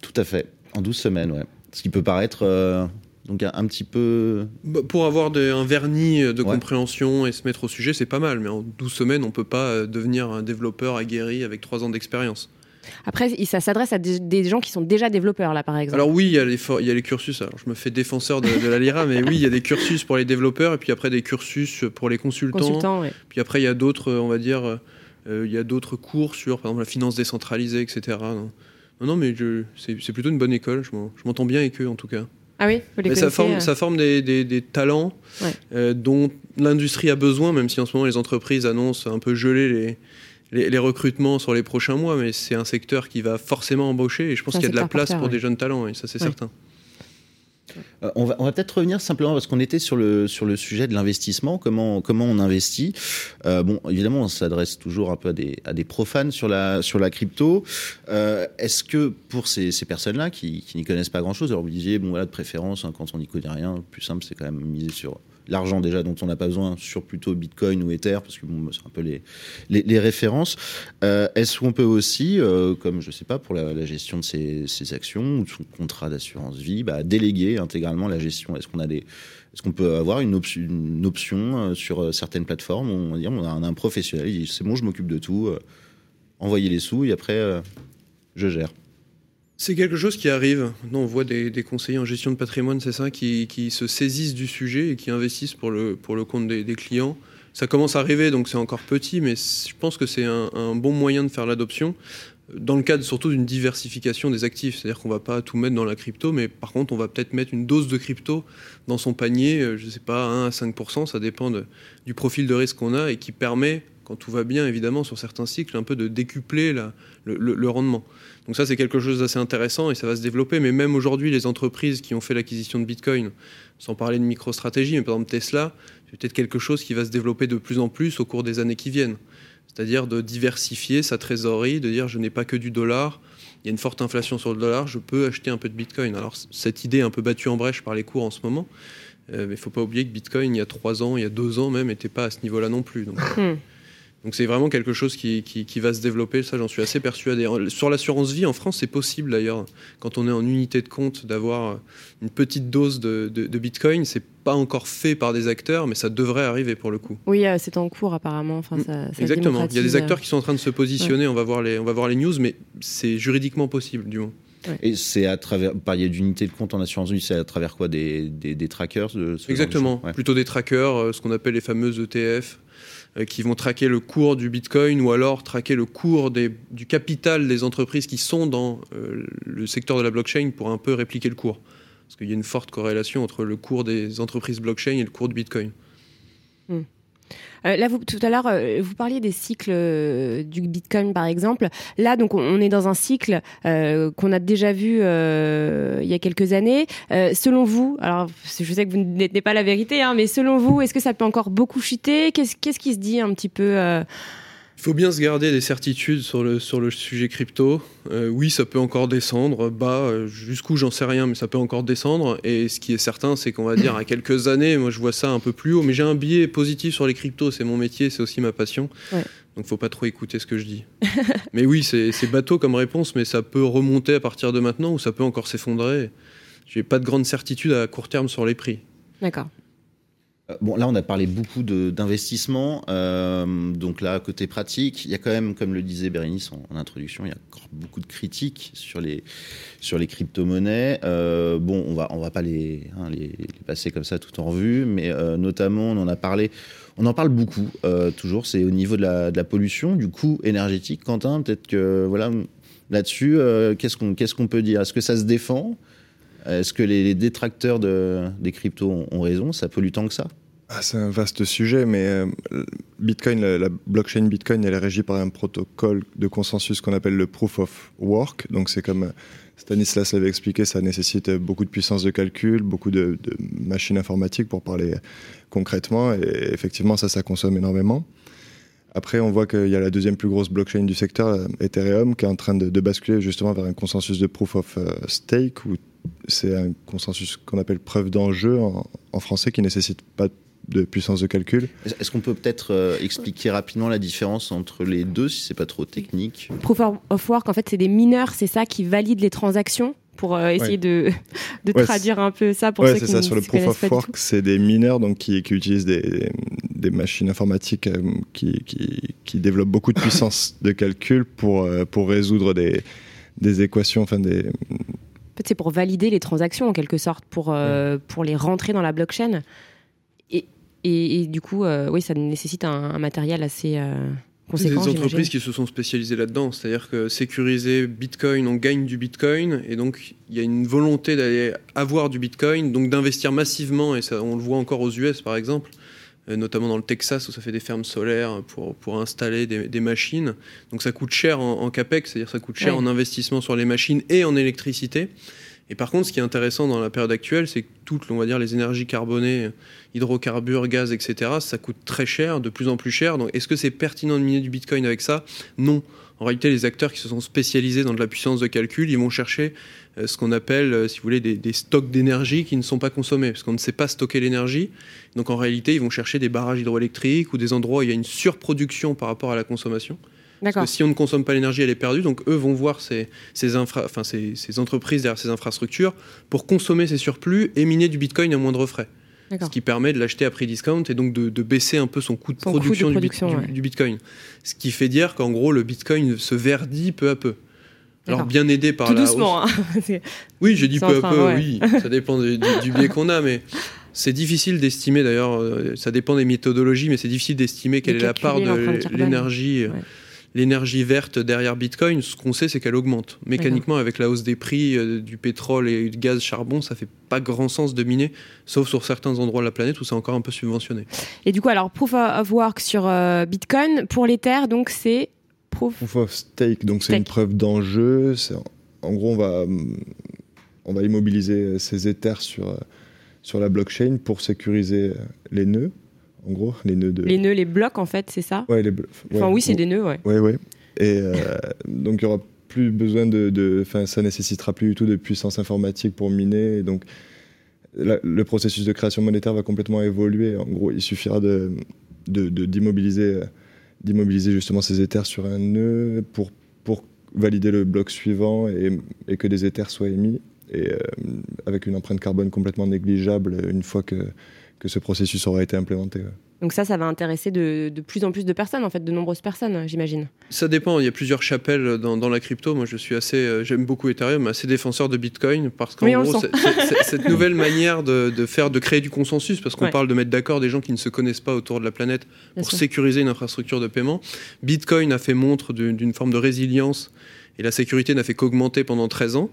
Tout à fait, en 12 semaines, ouais. Ce qui peut paraître euh, donc un, un petit peu. Bah, pour avoir des- un vernis de Ouais. compréhension et se mettre au sujet, c'est pas mal. Mais en 12 semaines, on peut pas euh, devenir un développeur aguerri avec 3 ans d'expérience. Après, ça s'adresse à des, gens qui sont déjà développeurs, là par exemple. Alors oui, il y, a les for- il y a les cursus. Alors je me fais défenseur de, de la Lyra, mais oui, il y a des cursus pour les développeurs et puis après des cursus pour les consultants. Consultant, ouais. Puis après, il y a d'autres, euh, on va dire, euh, euh, il y a d'autres cours sur, par exemple, la finance décentralisée, etc. Non, non, non, mais c'est plutôt une bonne école. Je m'entends bien avec eux, en tout cas. Ah oui, vous les Mais ça forme, euh, ça forme des, des- des talents Ouais. euh, dont l'industrie a besoin, même si en ce moment les entreprises annoncent un peu geler les, les, les recrutements sur les prochains mois, mais c'est un secteur qui va forcément embaucher et je pense qu'il y a de la place pour ouais. des jeunes talents, et ça c'est Ouais. certain. Euh, on va, peut-être revenir simplement parce qu'on était sur le, sur le sujet de l'investissement, comment, comment on investit. Euh, bon, évidemment, on s'adresse toujours un peu à des, à des profanes sur la, sur la crypto. Euh, Est-ce que pour ces, ces personnes-là qui, qui n'y connaissent pas grand-chose, alors vous disiez, bon voilà, de préférence, hein, quand on n'y connaît rien, le plus simple, c'est quand même miser sur l'argent déjà dont on n'a pas besoin, sur plutôt Bitcoin ou Ether, parce que bon, c'est un peu les, les, références. Euh, Est-ce qu'on peut aussi, euh, comme je sais pas, pour la, gestion de ses, ses actions ou de son contrat d'assurance vie, bah, déléguer intégralement la gestion? Est-ce qu'on est-ce peut avoir une, option- euh, sur certaines plateformes? Où on va dire on a un, un professionnel, il dit c'est bon, je m'occupe de tout, envoyez les sous et après je gère. C'est quelque chose qui arrive. Maintenant, on voit des, conseillers en gestion de patrimoine, c'est ça, qui, qui se saisissent du sujet et qui investissent pour le, pour le compte des, clients. Ça commence à arriver, donc c'est encore petit, mais je pense que c'est un, bon moyen de faire l'adoption, dans le cadre surtout d'une diversification des actifs. C'est-à-dire qu'on va pas tout mettre dans la crypto, mais par contre, on va peut-être mettre une dose de crypto dans son panier, euh, je sais pas, 1 à 5%, ça dépend du profil de risque qu'on a, et qui permet, quand tout va bien, évidemment, sur certains cycles, un peu de décupler le- rendement. Donc ça, c'est quelque chose d'assez intéressant et ça va se développer. Mais même aujourd'hui, les entreprises qui ont fait l'acquisition de Bitcoin, sans parler de micro-stratégie, mais par exemple Tesla, c'est peut-être quelque chose qui va se développer de plus en plus au cours des années qui viennent. C'est-à-dire de diversifier sa trésorerie, de dire je n'ai pas que du dollar, il y a une forte inflation sur le dollar, je peux acheter un peu de Bitcoin. Alors cette idée est un peu battue en brèche par les cours en ce moment, euh, mais il ne faut pas oublier que Bitcoin, il y a trois ans, il y a deux ans même, n'était pas à ce niveau-là non plus. Hmm. Donc c'est vraiment quelque chose qui, qui, va se développer, ça j'en suis assez persuadé. Sur l'assurance vie en France, c'est possible d'ailleurs, quand on est en unité de compte, d'avoir une petite dose de, de, Bitcoin. C'est pas encore fait par des acteurs, mais ça devrait arriver pour le coup. Oui, euh, c'est en cours apparemment. Enfin, ça, Exactement. Il y a des acteurs qui sont en train de se positionner. On va voir les, on va voir les news, mais c'est juridiquement possible du moins. Et c'est à travers, parliez d'unité de compte en assurance vie, c'est à travers quoi? Des, des, trackers de Exactement, plutôt des trackers, euh, ce qu'on appelle les fameuses ETF, euh, qui vont traquer le cours du Bitcoin ou alors traquer le cours du capital des entreprises qui sont dans euh, le secteur de la blockchain pour un peu répliquer le cours. Parce qu'il y a une forte corrélation entre le cours des entreprises blockchain et le cours du Bitcoin. Hmm. Euh, là, vous, tout à l'heure, euh, vous parliez des cycles euh, du Bitcoin, par exemple. Là, donc, on est dans un cycle qu'on a déjà vu il y a quelques années. selon vous, alors je sais que vous n'êtes pas la vérité, hein, mais selon vous, est-ce que ça peut encore beaucoup chuter? Qu'est-ce qui se dit un petit peu il faut bien se garder des certitudes sur le, sur le sujet crypto. Euh, oui, ça peut encore descendre, bas, euh, jusqu'où j'en sais rien, mais ça peut encore descendre. Et ce qui est certain, c'est qu'on va dire à quelques années, moi je vois ça un peu plus haut, mais j'ai un biais positif sur les cryptos, c'est mon métier, c'est aussi ma passion. Ouais. Donc faut pas trop écouter ce que je dis. mais oui, c'est bateau comme réponse, mais ça peut remonter à partir de maintenant ou ça peut encore s'effondrer. J'ai pas de grande certitude à court terme sur les prix. D'accord. Euh, bon, là, on a parlé beaucoup d'investissement. Euh, donc là, côté pratique, il y a quand même, comme le disait Bérénice en, introduction, il y a encore beaucoup de critiques sur les, sur les crypto-monnaies. Euh, bon, on va, on va pas les, hein, les, passer comme ça tout en revue, mais notamment, on en a parlé, on en parle beaucoup, toujours, c'est au niveau de la, de la, pollution, du coût énergétique. Quentin, peut-être que, voilà, là-dessus, qu'est-ce qu'on qu'est-ce qu'on peut dire? Est-ce que ça se défend? Est-ce que les, détracteurs de, des cryptos ont, raison? Ça pollue tant que ça? Ah, C'est un vaste sujet, mais euh, Bitcoin, la, blockchain Bitcoin, elle est régie par un protocole de consensus qu'on appelle le Proof of Work. Donc c'est comme Stanislas l'avait expliqué, ça nécessite beaucoup de puissance de calcul, beaucoup de, de machines informatiques pour parler concrètement. Et effectivement, ça, ça consomme énormément. Après, on voit qu'il y a la deuxième plus grosse blockchain du secteur, Ethereum, qui est en train de, basculer justement vers un consensus de proof of euh, stake, où c'est un consensus qu'on appelle preuve d'enjeu en, français, qui nécessite pas de puissance de calcul. Est-ce qu'on peut peut-être euh, expliquer rapidement la différence entre les deux, si c'est pas trop technique? Proof of work, en fait, c'est des mineurs, c'est ça qui valide les transactions pour euh, essayer de, de traduire un peu ça pour ouais, c'est ça. Sur le proof of work, c'est des mineurs donc qui, qui utilisent des, des, machines informatiques euh, qui, qui, qui, développent beaucoup de puissance de calcul pour, euh, pour résoudre des, des équations, enfin des. Fait, c'est pour valider les transactions en quelque sorte, pour, pour les rentrer dans la blockchain. Et, et, et du coup, oui, ça nécessite un, un matériel assez des entreprises qui se sont spécialisées là-dedans, c'est-à-dire que sécuriser Bitcoin, on gagne du Bitcoin, et donc il y a une volonté d'aller avoir du Bitcoin, donc d'investir massivement, et ça, on le voit encore aux US par exemple, euh, notamment dans le Texas où ça fait des fermes solaires pour, pour installer des, machines. Donc ça coûte cher en, capex, c'est-à-dire ça coûte cher en investissement sur les machines et en électricité. Et par contre, ce qui est intéressant dans la période actuelle, c'est que toutes, on va dire, les énergies carbonées, hydrocarbures, gaz, etc., ça coûte très cher, de plus en plus cher. Donc, est-ce que c'est pertinent de miner du Bitcoin avec ça? Non. En réalité, les acteurs qui se sont spécialisés dans de la puissance de calcul, ils vont chercher euh, ce qu'on appelle, euh, si vous voulez, des, stocks d'énergie qui ne sont pas consommés, parce qu'on ne sait pas stocker l'énergie. Donc, en réalité, ils vont chercher des barrages hydroélectriques ou des endroits où il y a une surproduction par rapport à la consommation. Parce que si on ne consomme pas l'énergie, elle est perdue. Donc eux vont voir ces, ces, enfin, ces, entreprises derrière ces infrastructures pour consommer ces surplus et miner du Bitcoin à moindre frais. Ce qui permet de l'acheter à prix discount et donc de, baisser un peu son coût de production, du, Bitcoin. Ce qui fait dire qu'en gros, le Bitcoin se verdit peu à peu. Alors bien aidé par Tout la doucement, hein. Oui, j'ai dit peu à peu, oui. Ça dépend du, du biais qu'on a, mais c'est difficile d'estimer d'ailleurs, euh, ça dépend des méthodologies, mais c'est difficile d'estimer quelle est la part de l'énergie l'énergie verte derrière Bitcoin, ce qu'on sait, c'est qu'elle augmente. Mécaniquement, avec la hausse des prix euh, du pétrole et du gaz charbon, ça fait pas grand sens de miner, sauf sur certains endroits de la planète où c'est encore un peu subventionné. Et du coup, alors, Proof of Work sur euh, Bitcoin, pour l'Ether, donc c'est Proof... of Stake, donc c'est une preuve d'enjeu. En gros, on va, on va immobiliser ces Ethers sur, euh, sur la blockchain pour sécuriser les nœuds en gros, les nœuds de... Les nœuds, les blocs, en fait, c'est ça Ouais, les Enfin, oui, c'est des nœuds, ouais. Ouais, ouais. Et euh, donc, il n'y aura plus besoin de... Enfin, ça nécessitera plus du tout de puissance informatique pour miner. Et donc, le processus de création monétaire va complètement évoluer. En gros, il suffira de d'immobiliser d'immobiliser justement ces Ethers sur un nœud pour, pour valider le bloc suivant et, que des Ethers soient émis, et euh, avec une empreinte carbone complètement négligeable une fois que, que ce processus aura été implémenté. Donc ça, ça va intéresser de, de plus en plus de personnes, en fait, de nombreuses personnes, j'imagine. Ça dépend, il y a plusieurs chapelles dans, dans la crypto. Moi, je suis assez, euh, j'aime beaucoup Ethereum, assez défenseur de Bitcoin parce qu'en Oui, gros, c'est- cette nouvelle manière de, de faire, de créer du consensus, parce qu'on Ouais. parle de mettre d'accord des gens qui ne se connaissent pas autour de la planète Bien pour sûr. sécuriser une infrastructure de paiement. Bitcoin a fait montre d'une d'une forme de résilience et la sécurité n'a fait qu'augmenter pendant 13 ans.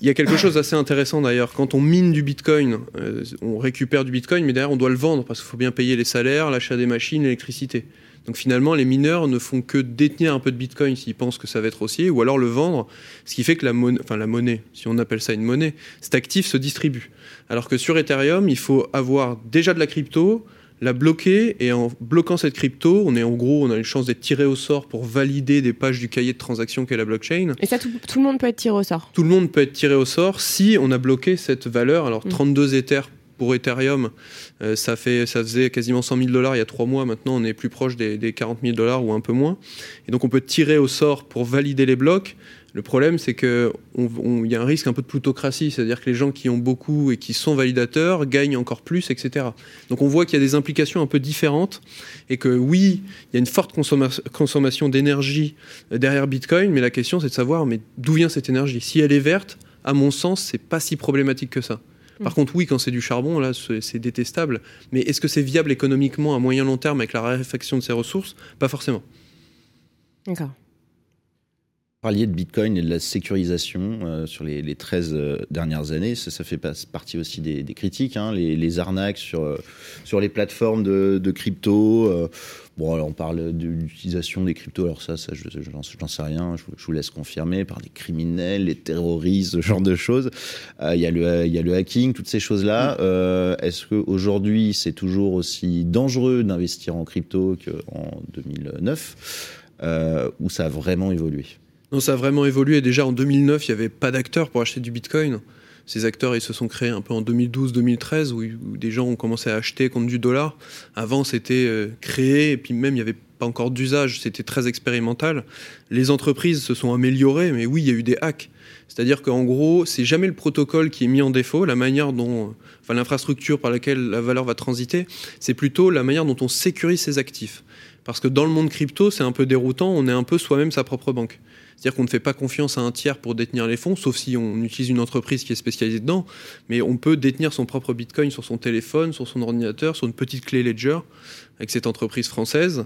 Il y a quelque chose d'assez intéressant d'ailleurs. Quand on mine du bitcoin, euh, on récupère du bitcoin, mais derrière on doit le vendre parce qu'il faut bien payer les salaires, l'achat des machines, l'électricité. Donc finalement, les mineurs ne font que détenir un peu de bitcoin s'ils pensent que ça va être haussier, ou alors le vendre, ce qui fait que la monnaie, la monnaie, si on appelle ça une monnaie, cet actif se distribue. Alors que sur Ethereum, il faut avoir déjà de la crypto, la bloquer, et en bloquant cette crypto, on est en gros, on a une chance d'être tiré au sort pour valider des pages du cahier de transaction qu'est la blockchain. Et ça, tout, tout le monde peut être tiré au sort. Tout le monde peut être tiré au sort si on a bloqué cette valeur. Alors Mm. 32 Ethers pour Ethereum, euh, ça, fait, ça faisait quasiment 100 000 dollars il y a trois mois. Maintenant, on est plus proche des, des 40 000 dollars ou un peu moins. Et donc, on peut tirer au sort pour valider les blocs. Le problème, c'est qu'il y a un risque un peu de plutocratie, c'est-à-dire que les gens qui ont beaucoup et qui sont validateurs gagnent encore plus, etc. Donc on voit qu'il y a des implications un peu différentes et que oui, il y a une forte consomma- consommation d'énergie derrière Bitcoin, mais la question c'est de savoir mais d'où vient cette énergie? Si elle est verte, à mon sens, c'est pas si problématique que ça. Par Mm. contre, oui, quand c'est du charbon, là, c'est c'est détestable. Mais est-ce que c'est viable économiquement à moyen long terme avec la raréfaction de ces ressources? Pas forcément. D'accord. Parliez de Bitcoin et de la sécurisation euh, sur les, les 13 euh, dernières années. Ça, ça fait pas- partie aussi des, des critiques, hein, les, les arnaques sur, euh, sur les plateformes de, de crypto. bon, alors on parle de l'utilisation des cryptos. Alors ça, ça je j'en sais rien. Je, vous- je vous laisse confirmer par des criminels, les terroristes, ce genre de choses. Il y, a le- y a le hacking, toutes ces choses-là. Euh, Est-ce qu'aujourd'hui, c'est toujours aussi dangereux d'investir en crypto qu'en 2009 euh, ou ça a vraiment évolué? Non, ça a vraiment évolué. Déjà en 2009, il n'y avait pas d'acteurs pour acheter du Bitcoin. Ces acteurs, ils se sont créés un peu en 2012-2013, où, où des gens ont commencé à acheter contre du dollar. Avant, c'était euh, créé, et puis même, il n'y avait pas encore d'usage, c'était très expérimental. Les entreprises se sont améliorées, mais oui, il y a eu des hacks. C'est-à-dire qu'en gros, c'est jamais le protocole qui est mis en défaut, la manière dont, enfin, l'infrastructure par laquelle la valeur va transiter, c'est plutôt la manière dont on sécurise ses actifs. Parce que dans le monde crypto, c'est un peu déroutant, on est un peu soi-même sa propre banque. C'est-à-dire qu'on ne fait pas confiance à un tiers pour détenir les fonds, sauf si on utilise une entreprise qui est spécialisée dedans. Mais on peut détenir son propre Bitcoin sur son téléphone, sur son ordinateur, sur une petite clé Ledger avec cette entreprise française.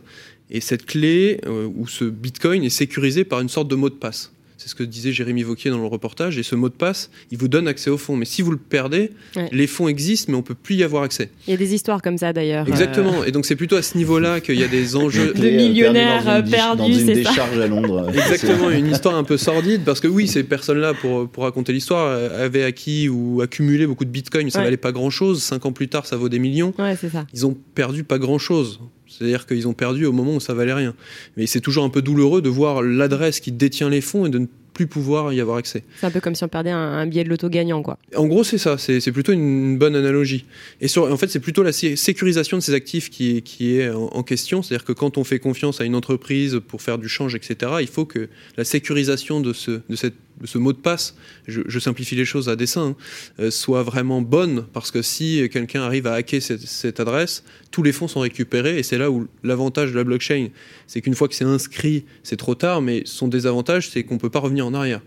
Et cette clé euh, ou ce Bitcoin est sécurisé par une sorte de mot de passe. C'est ce que disait Jérémy Vauquier dans le reportage. Et ce mot de passe, il vous donne accès aux fonds. Mais si vous le perdez, Ouais. les fonds existent, mais on peut plus y avoir accès. Il y a des histoires comme ça d'ailleurs. Exactement. Et donc c'est plutôt à ce niveau-là qu'il y a des enjeux. De millionnaires, perdus, dans une c'est ça. décharge à Londres. Exactement, une histoire un peu sordide parce que oui, ces personnes-là, pour, pour raconter l'histoire, euh, avaient acquis ou accumulé beaucoup de bitcoin, mais ça Ouais. valait pas grand-chose. Cinq ans plus tard, ça vaut des millions. Euh, Ouais, c'est ça. Ils ont perdu pas grand-chose. C'est-à-dire qu'ils ont perdu au moment où ça valait rien. Mais c'est toujours un peu douloureux de voir l'adresse qui détient les fonds et de ne plus pouvoir y avoir accès. C'est un peu comme si on perdait un, un billet de loto gagnant, quoi. En gros, c'est ça, c'est plutôt une bonne analogie. Et sur, en fait, c'est plutôt la sé- sécurisation de ces actifs qui est, qui est en, en question. C'est-à-dire que quand on fait confiance à une entreprise pour faire du change, etc., il faut que la sécurisation de ce, de cette, ce mot de passe, je, je simplifie les choses à dessein, hein, euh, soit vraiment bonne. Parce que si quelqu'un arrive à hacker cette, cette adresse, tous les fonds sont récupérés. Et c'est là où l'avantage de la blockchain, c'est qu'une fois que c'est inscrit, c'est trop tard. Mais son désavantage, c'est qu'on peut pas revenir en arrière.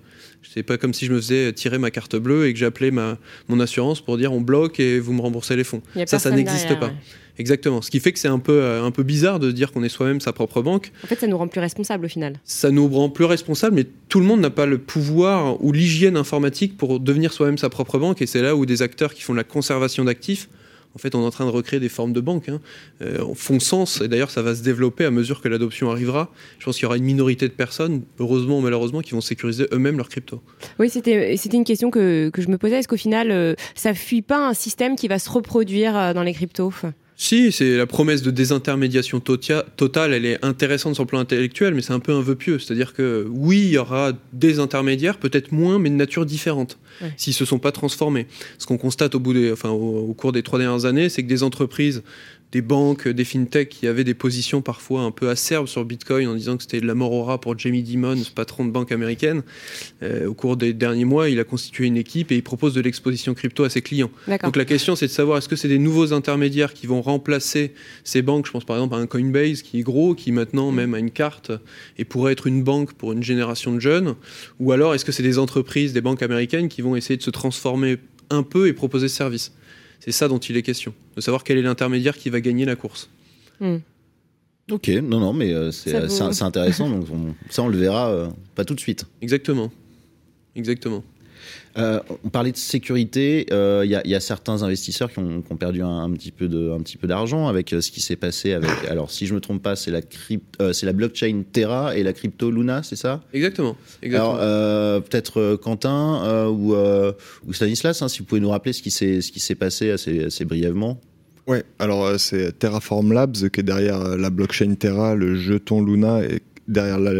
C'est pas comme si je me faisais tirer ma carte bleue et que j'appelais ma, mon assurance pour dire on bloque et vous me remboursez les fonds. Ça, ça n'existe pas. ouais. Exactement. Ce qui fait que c'est un peu, euh, un peu bizarre de dire qu'on est soi-même sa propre banque. En fait, ça nous rend plus responsables au final. Ça nous rend plus responsables, mais tout le monde n'a pas le pouvoir ou l'hygiène informatique pour devenir soi-même sa propre banque. Et c'est là où des acteurs qui font de la conservation d'actifs, en fait, on est en train de recréer des formes de banques, hein, euh, font sens. Et d'ailleurs, ça va se développer à mesure que l'adoption arrivera. Je pense qu'il y aura une minorité de personnes, heureusement ou malheureusement, qui vont sécuriser eux-mêmes leurs cryptos. Oui, c'était c'était une question que, que je me posais. Est-ce qu'au final, euh, ça fuit pas un système qui va se reproduire euh, dans les cryptos? Si, c'est la promesse de désintermédiation totale, elle est intéressante sur le plan intellectuel, mais c'est un peu un vœu pieux. C'est-à-dire que oui, il y aura des intermédiaires, peut-être moins, mais de nature différente, Ouais. s'ils se sont pas transformés. Ce qu'on constate au, bout des, enfin, au, au cours des trois dernières années, c'est que des entreprises, des banques, des fintechs qui avaient des positions parfois un peu acerbes sur Bitcoin en disant que c'était de la mort au rat pour Jamie Dimon, ce patron de banque américaine. au cours des derniers mois, il a constitué une équipe et il propose de l'exposition crypto à ses clients. Donc la question, c'est de savoir est-ce que c'est des nouveaux intermédiaires qui vont remplacer ces banques? Je pense par exemple à un Coinbase qui est gros, qui maintenant même a une carte et pourrait être une banque pour une génération de jeunes. Ou alors est-ce que c'est des entreprises, des banques américaines qui vont essayer de se transformer un peu et proposer ce service? C'est ça dont il est question, de savoir quel est l'intermédiaire qui va gagner la course. Hmm. Ok, non, non, mais euh, c'est intéressant. donc ça, on le verra euh, pas tout de suite. Exactement. Exactement. Euh, on parlait de sécurité. Il euh, y, a certains investisseurs qui ont, perdu un, petit peu de, un petit peu d'argent avec euh, ce qui s'est passé avec. Alors, si je me trompe pas, c'est la c'est la blockchain Terra et la crypto Luna, c'est ça? Exactement. Alors, peut-être Quentin ou, ou, Stanislas, hein, si vous pouvez nous rappeler ce qui s'est ce qui s'est passé assez, assez brièvement. Ouais, alors c'est Terraform Labs qui est derrière la blockchain Terra, le jeton Luna et derrière la,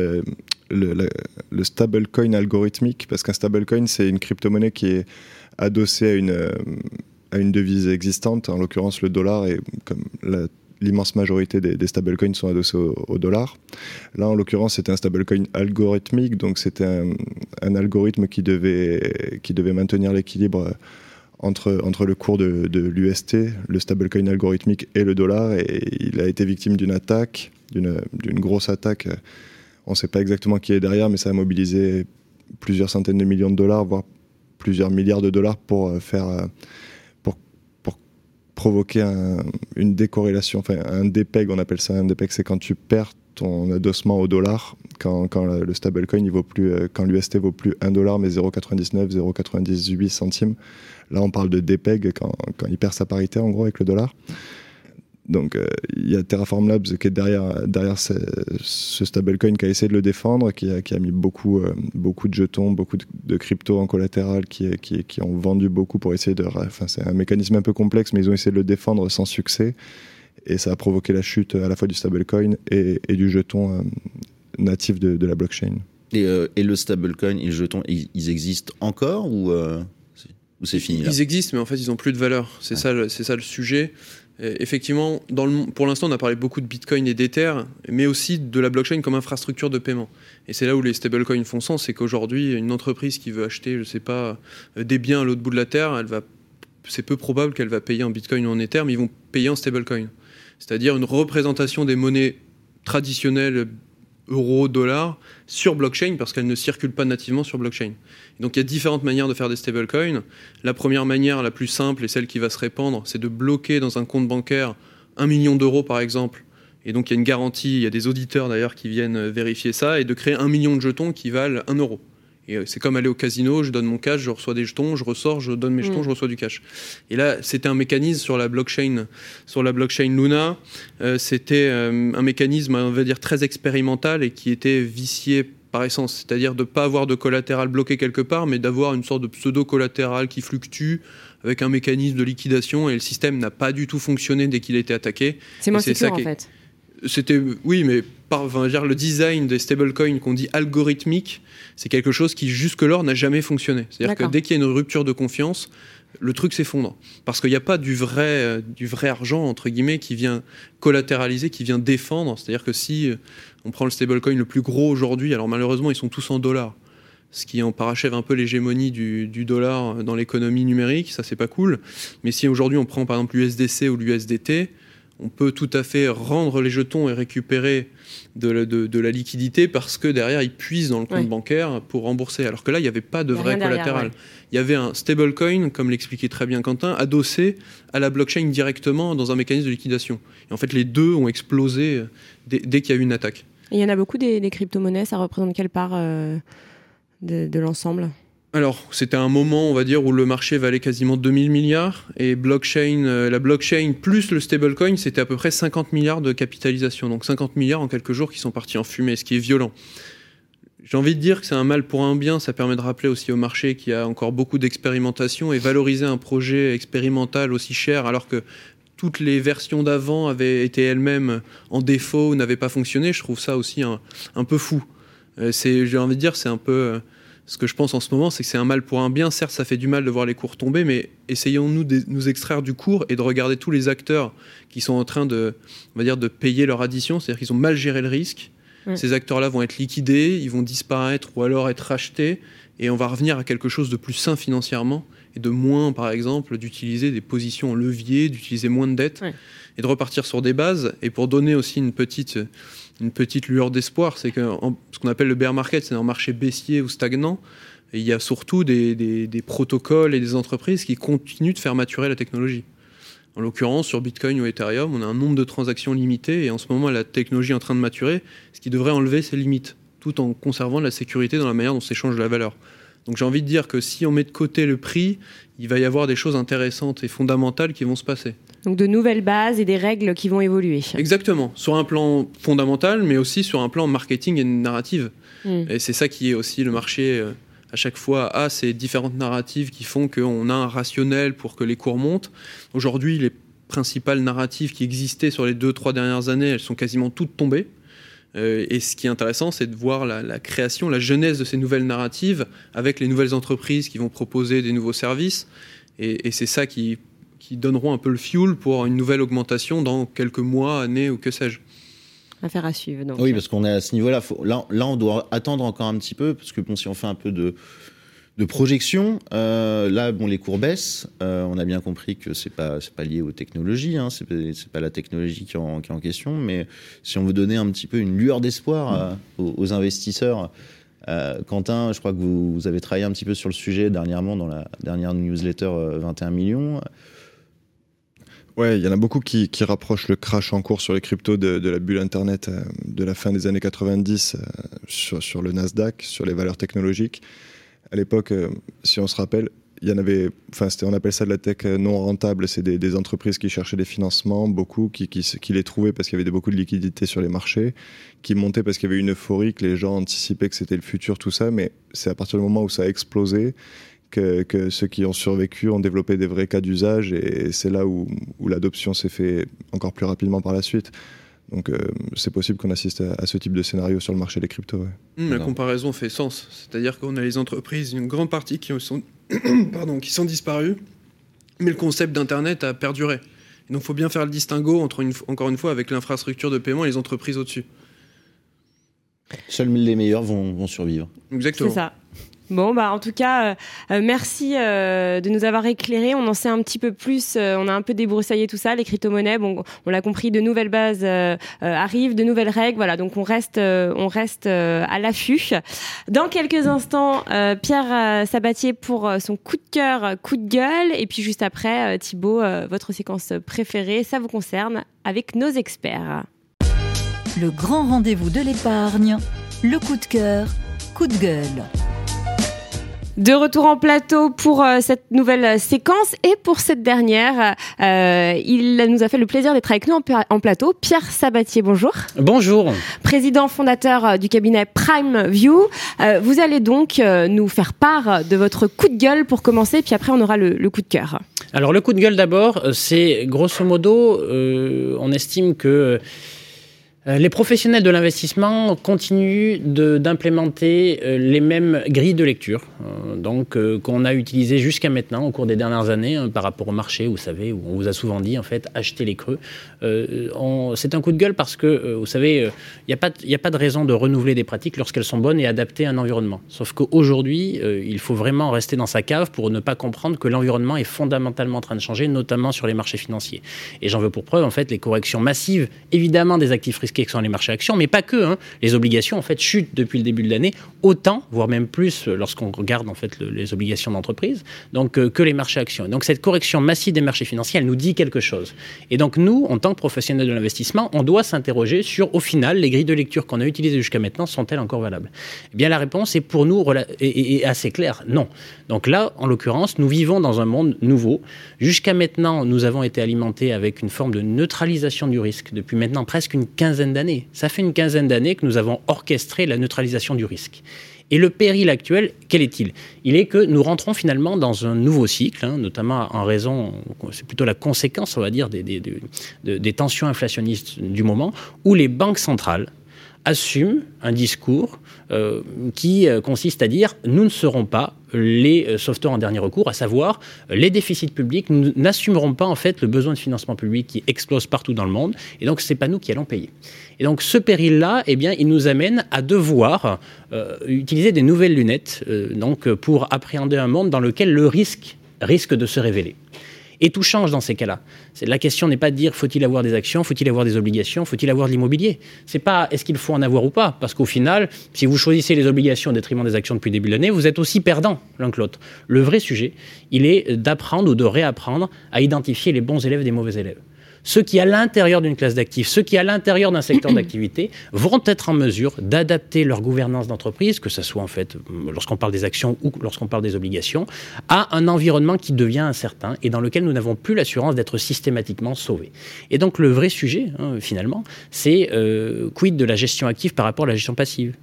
le, le, stablecoin algorithmique, parce qu'un stablecoin, c'est une crypto-monnaie qui est adossée à une, euh, à une devise existante, en l'occurrence le dollar, et comme l'immense majorité des, stablecoins sont adossés au, dollar. Là, en l'occurrence, c'était un stablecoin algorithmique, donc c'était un, un, algorithme qui devait, qui devait maintenir l'équilibre entre, entre le cours de, de l'UST, le stablecoin algorithmique et le dollar, et il a été victime d'une attaque, d'une grosse attaque on ne sait pas exactement qui est derrière, mais ça a mobilisé plusieurs centaines de millions de dollars, voire plusieurs milliards de dollars pour euh, faire euh, provoquer une décorrélation, enfin un DPEG, on appelle ça un DPEG, c'est quand tu perds ton adossement au dollar, quand, quand le stablecoin plus, euh, quand l'UST vaut plus 1 dollar mais 0,99, 0,98 centimes. Là, on parle de DPEG quand, quand il perd sa parité en gros avec le dollar. Donc euh, il y a Terraform Labs qui est derrière, derrière ce, stablecoin qui a essayé de le défendre, qui a, qui a mis beaucoup, euh, beaucoup de jetons, beaucoup de, crypto en collatéral, qui, qui, qui, ont vendu beaucoup pour essayer de... Enfin, c'est un mécanisme un peu complexe, mais ils ont essayé de le défendre sans succès. Et ça a provoqué la chute à la fois du stablecoin et, et du jeton euh, natif de, de, la blockchain. Et, et, le stablecoin et le jeton, ils, existent encore ou, ou c'est fini là? Ils existent, mais en fait, ils n'ont plus de valeur. C'est ça, c'est ça le sujet effectivement, dans le, pour l'instant, on a parlé beaucoup de Bitcoin et d'Ether, mais aussi de la blockchain comme infrastructure de paiement. Et c'est là où les stablecoins font sens, c'est qu'aujourd'hui, une entreprise qui veut acheter, je sais pas, euh, des biens à l'autre bout de la terre, va, c'est peu probable qu'elle va payer en Bitcoin ou en Ether, mais ils vont payer en stablecoin. C'est-à-dire une représentation des monnaies traditionnelles euro, dollar sur blockchain parce qu'elle ne circule pas nativement sur blockchain. donc il y a différentes manières de faire des stablecoins. La première manière, la plus simple et celle qui va se répandre, c'est de bloquer dans un compte bancaire un million d'euros par exemple. Et donc il y a une garantie, il y a des auditeurs d'ailleurs qui viennent vérifier ça et de créer un million de jetons qui valent un euro. Et euh, c'est comme aller au casino, je donne mon cash, je reçois des jetons, je ressors, je donne mes jetons, mm. je reçois du cash. Et là, c'était un mécanisme sur la blockchain, sur la blockchain Luna. Euh, c'était euh, un mécanisme, on va dire, très expérimental et qui était vicié par essence, c'est-à-dire de ne pas avoir de collatéral bloqué quelque part, mais d'avoir une sorte de pseudo-collatéral qui fluctue avec un mécanisme de liquidation et le système n'a pas du tout fonctionné dès qu'il a été attaqué. C'est moins sécure en fait. C'était oui, mais par, enfin, dire, le design des stablecoins qu'on dit algorithmique, c'est quelque chose qui jusque-là n'a jamais fonctionné. C'est-à-dire que dès qu'il y a une rupture de confiance, le truc s'effondre. Parce qu'il n'y a pas du vrai, euh, du vrai argent, entre guillemets, qui vient collatéraliser, qui vient défendre. C'est-à-dire que si euh, on prend le stablecoin le plus gros aujourd'hui, alors malheureusement, ils sont tous en dollars, ce qui en parachève un peu l'hégémonie du, du, dollar dans l'économie numérique, ça c'est pas cool. Mais si aujourd'hui on prend par exemple l'USDC ou l'USDT, on peut tout à fait rendre les jetons et récupérer de, la liquidité parce que derrière, ils puisent dans le compte bancaire pour rembourser. Alors que là, il n'y avait pas de vrai collatéral. Il y avait un stablecoin, comme l'expliquait très bien Quentin, adossé à la blockchain directement dans un mécanisme de liquidation. Et en fait, les deux ont explosé dès, qu'il y a eu une attaque. il y en a beaucoup des, crypto-monnaies, ça représente quelle part euh, de l'ensemble? Alors, c'était un moment, on va dire, où le marché valait quasiment 2000 milliards et euh, la blockchain plus le stablecoin, c'était à peu près 50 milliards de capitalisation. Donc 50 milliards en quelques jours qui sont partis en fumée, ce qui est violent. J'ai envie de dire que c'est un mal pour un bien. Ça permet de rappeler aussi au marché qu'il y a encore beaucoup d'expérimentation et valoriser un projet expérimental aussi cher alors que toutes les versions d'avant avaient été elles-mêmes en défaut ou n'avaient pas fonctionné. Je trouve ça aussi un, peu fou. Euh, j'ai envie de dire, c'est un peu euh, ce que je pense en ce moment, c'est que c'est un mal pour un bien. Certes, ça fait du mal de voir les cours tomber, mais essayons-nous de nous extraire du cours et de regarder tous les acteurs qui sont en train de, on va dire, de payer leur addition, c'est-à-dire qu'ils ont mal géré le risque. Ces acteurs-là vont être liquidés, ils vont disparaître ou alors être rachetés, et on va revenir à quelque chose de plus sain financièrement et de moins, par exemple, d'utiliser des positions en levier, d'utiliser moins de dettes et de repartir sur des bases. Et pour donner aussi une petite une petite lueur d'espoir, c'est que ce qu'on appelle le bear market, c'est un marché baissier ou stagnant. Il y a surtout des, protocoles et des entreprises qui continuent de faire maturer la technologie. En l'occurrence, sur Bitcoin ou Ethereum, on a un nombre de transactions limité et en ce moment, la technologie est en train de maturer, ce qui devrait enlever ses limites, tout en conservant la sécurité dans la manière dont s'échange la valeur. Donc j'ai envie de dire que si on met de côté le prix, il va y avoir des choses intéressantes et fondamentales qui vont se passer. Donc de nouvelles bases et des règles qui vont évoluer. Exactement, sur un plan fondamental, mais aussi sur un plan marketing et narrative. Hmm. Et c'est ça qui est aussi le marché euh, à chaque fois a ces différentes narratives qui font qu'on a un rationnel pour que les cours montent. Aujourd'hui, les principales narratives qui existaient sur les deux, trois dernières années, elles sont quasiment toutes tombées. Euh, et ce qui est intéressant, c'est de voir la, création, la genèse de ces nouvelles narratives avec les nouvelles entreprises qui vont proposer des nouveaux services. Et, et c'est ça qui qui donneront un peu le fuel pour une nouvelle augmentation dans quelques mois, années ou que sais-je. Affaire à suivre. Donc. Oui, parce qu'on est à ce niveau-là. Là, là, on doit attendre encore un petit peu, parce que bon, si on fait un peu de, de projection, euh, là, bon, les cours baissent. Euh, on a bien compris que c'est pas c'est pas lié aux technologies, hein, c'est pas la technologie qui est, en, qui est, en, question, mais si on veut donner un petit peu une lueur d'espoir euh, aux, aux, investisseurs. Quentin, je crois que vous, vous, avez travaillé un petit peu sur le sujet dernièrement dans la dernière newsletter 21 millions. Ouais, il y en a beaucoup qui, qui, rapprochent le crash en cours sur les cryptos de, de la bulle Internet euh, de la fin des années 90 euh, sur, sur, le Nasdaq, sur les valeurs technologiques. À l'époque, euh, si on se rappelle, il y en avait, enfin, on appelle ça de la tech non rentable. C'est des, des, entreprises qui cherchaient des financements, beaucoup, qui, qui, qui les trouvaient parce qu'il y avait beaucoup de liquidités sur les marchés, qui montaient parce qu'il y avait une euphorie, que les gens anticipaient que c'était le futur, tout ça. Mais c'est à partir du moment où ça a explosé que, ceux qui ont survécu ont développé des vrais cas d'usage et c'est là où, l'adoption s'est fait encore plus rapidement par la suite. Donc euh, c'est possible qu'on assiste à, ce type de scénario sur le marché des cryptos. Mmh, la comparaison fait sens. C'est-à-dire qu'on a les entreprises, une grande partie qui sont, pardon, qui sont disparues, mais le concept d'Internet a perduré. donc il faut bien faire le distinguo entre, une, encore une fois, avec l'infrastructure de paiement et les entreprises au-dessus. Seuls les meilleurs vont, vont survivre. Exactement. C'est ça. Bon, bah en tout cas, euh, euh, merci euh, de nous avoir éclairés. On en sait un petit peu plus. on a un peu débroussaillé tout ça. Les crypto-monnaies, on l'a compris, de nouvelles bases arrivent, de nouvelles règles. Voilà, donc on reste, on reste à l'affût. Dans quelques instants, Pierre Sabatier pour son coup de cœur, coup de gueule, et puis juste après, Thibaut, votre séquence préférée, ça vous concerne, avec nos experts. Le grand rendez-vous de l'épargne, le coup de cœur, coup de gueule. De retour en plateau pour euh, cette nouvelle séquence et pour cette dernière, euh, il nous a fait le plaisir d'être avec nous en, plateau. Pierre Sabatier, bonjour. Bonjour. Président fondateur euh, du cabinet Prime View. vous allez donc nous faire part de votre coup de gueule pour commencer, puis après on aura le, le coup de cœur. Alors le coup de gueule d'abord, c'est grosso modo, on estime que euh, les professionnels de l'investissement continuent d'implémenter euh, les mêmes grilles de lecture euh, donc qu'on a utilisées jusqu'à maintenant au cours des dernières années hein, par rapport au marché, vous savez, où on vous a souvent dit en fait acheter les creux. C'est un coup de gueule parce que vous savez, il n'y a, a pas de raison de renouveler des pratiques lorsqu'elles sont bonnes et adaptées à un environnement. Sauf qu'aujourd'hui, il faut vraiment rester dans sa cave pour ne pas comprendre que l'environnement est fondamentalement en train de changer, notamment sur les marchés financiers. Et j'en veux pour preuve en fait les corrections massives, évidemment des actifs risqués qui sont les marchés actions, mais pas que. Hein. Les obligations, en fait, chutent depuis le début de l'année, autant, voire même plus, euh, lorsqu'on regarde, en fait, les obligations d'entreprise, donc, euh, que les marchés actions. Donc, cette correction massive des marchés financiers, elle nous dit quelque chose. Et donc, nous, en tant que professionnels de l'investissement, on doit s'interroger sur, au final, les grilles de lecture qu'on a utilisées jusqu'à maintenant, sont-elles encore valables? Eh bien, la réponse est pour nous assez claire, non. Donc là, en l'occurrence, nous vivons dans un monde nouveau. Jusqu'à maintenant, nous avons été alimentés avec une forme de neutralisation du risque depuis maintenant presque une quinzaine d'années. Ça fait une quinzaine d'années que nous avons orchestré la neutralisation du risque. Et le péril actuel, quel est-il? Il est que nous rentrons finalement dans un nouveau cycle, hein, notamment en raison, c'est plutôt la conséquence, on va dire, des, des tensions inflationnistes du moment, où les banques centrales assume un discours euh, qui euh, consiste à dire nous ne serons pas les euh, sauveteurs en dernier recours, à savoir les déficits publics, nous n'assumerons pas en fait le besoin de financement public qui explose partout dans le monde, et donc c'est pas nous qui allons payer. Et donc ce péril-là, eh bien, il nous amène à devoir utiliser des nouvelles lunettes, donc pour appréhender un monde dans lequel le risque risque de se révéler. Et tout change dans ces cas-là. La question n'est pas de dire faut-il avoir des actions, faut-il avoir des obligations, faut-il avoir de l'immobilier? C'est pas est-ce qu'il faut en avoir ou pas, parce qu'au final, si vous choisissez les obligations au détriment des actions depuis le début de l'année, vous êtes aussi perdant l'un que l'autre. Le vrai sujet, il est d'apprendre ou de réapprendre à identifier les bons élèves des mauvais élèves ceux qui, à l'intérieur d'une classe d'actifs, ceux qui, à l'intérieur d'un secteur d'activité, vont être en mesure d'adapter leur gouvernance d'entreprise, que ce soit en fait lorsqu'on parle des actions ou lorsqu'on parle des obligations, à un environnement qui devient incertain et dans lequel nous n'avons plus l'assurance d'être systématiquement sauvés. Et donc le vrai sujet, hein, finalement, c'est euh, quid de la gestion active par rapport à la gestion passive?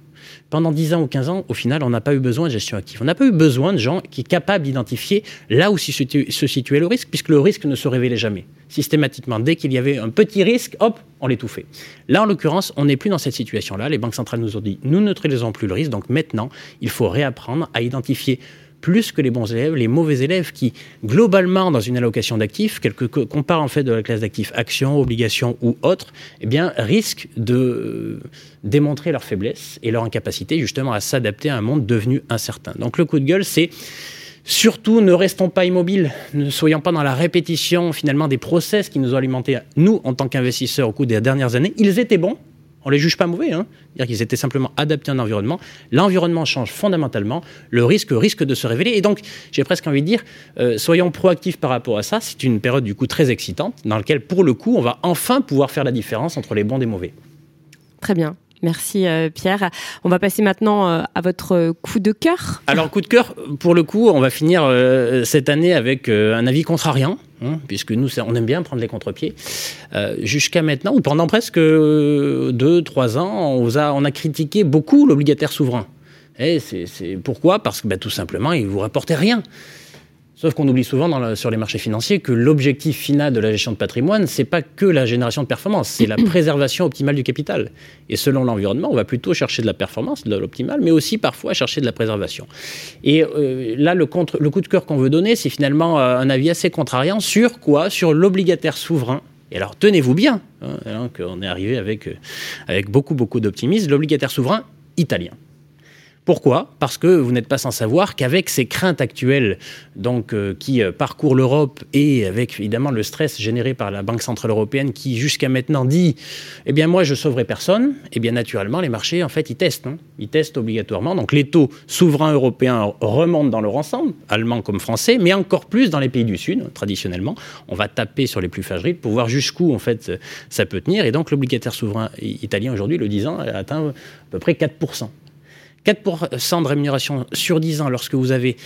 Pendant 10 ans ou 15 ans, au final, on n'a pas eu besoin de gestion active. On n'a pas eu besoin de gens qui sont capables d'identifier là où se situait le risque, puisque le risque ne se révélait jamais. Systématiquement, dès qu'il y avait un petit risque, hop, on l'étouffait. Là, en l'occurrence, on n'est plus dans cette situation-là. Les banques centrales nous ont dit, nous ne neutralisons plus le risque, donc maintenant, il faut réapprendre à identifier plus que les bons élèves, les mauvais élèves qui, globalement, dans une allocation d'actifs, qu'on parle en fait de la classe d'actifs actions, obligations ou autres, eh bien, risquent de euh, démontrer leur faiblesse et leur incapacité justement à s'adapter à un monde devenu incertain. Donc le coup de gueule, c'est Surtout, ne restons pas immobiles, ne soyons pas dans la répétition finalement des process qui nous ont alimentés, nous, en tant qu'investisseurs au cours des dernières années. Ils étaient bons, on les juge pas mauvais, hein. dire qu'ils étaient simplement adaptés à un environnement. L'environnement change fondamentalement, le risque risque de se révéler. Et donc, j'ai presque envie de dire, euh, soyons proactifs par rapport à ça. C'est une période du coup très excitante, dans laquelle, pour le coup, on va enfin pouvoir faire la différence entre les bons et les mauvais. Très bien. Merci euh, Pierre. On va passer maintenant euh, à votre coup de cœur. Alors coup de cœur, pour le coup, on va finir cette année avec un avis contrariant. Hein, puisque nous, on aime bien prendre les contre-pieds. Euh, jusqu'à maintenant, ou pendant presque deux, trois ans, on, a, on a critiqué beaucoup l'obligataire souverain. Et c'est pourquoi? Parce que bah, tout simplement, il ne vous rapportait rien. Sauf qu'on oublie souvent sur les marchés financiers que l'objectif final de la gestion de patrimoine, c'est pas que la génération de performance, c'est la préservation optimale du capital. Et selon l'environnement, on va plutôt chercher de la performance, de l'optimal, mais aussi parfois chercher de la préservation. Et euh, là, le, contre, le coup de cœur qu'on veut donner, c'est finalement euh, un avis assez contrariant sur quoi? Sur l'obligataire souverain. Et alors, tenez-vous bien, hein, hein qu'on est arrivé avec, euh, avec beaucoup, beaucoup d'optimisme, l'obligataire souverain italien. Pourquoi? Parce que vous n'êtes pas sans savoir qu'avec ces craintes actuelles euh, qui euh, parcourent l'Europe et avec évidemment le stress généré par la Banque Centrale Européenne qui jusqu'à maintenant dit Eh bien moi je sauverai personne, eh bien naturellement les marchés en fait ils testent. Hein. Ils testent obligatoirement. Donc les taux souverains européens remontent dans leur ensemble, allemands comme français, mais encore plus dans les pays du Sud, traditionnellement. On va taper sur les plus fragiles pour voir jusqu'où en fait ça peut tenir. Et donc l'obligataire souverain italien aujourd'hui, le 10 ans, atteint à peu près 4%. 4% de rémunération sur 10 ans lorsque vous avez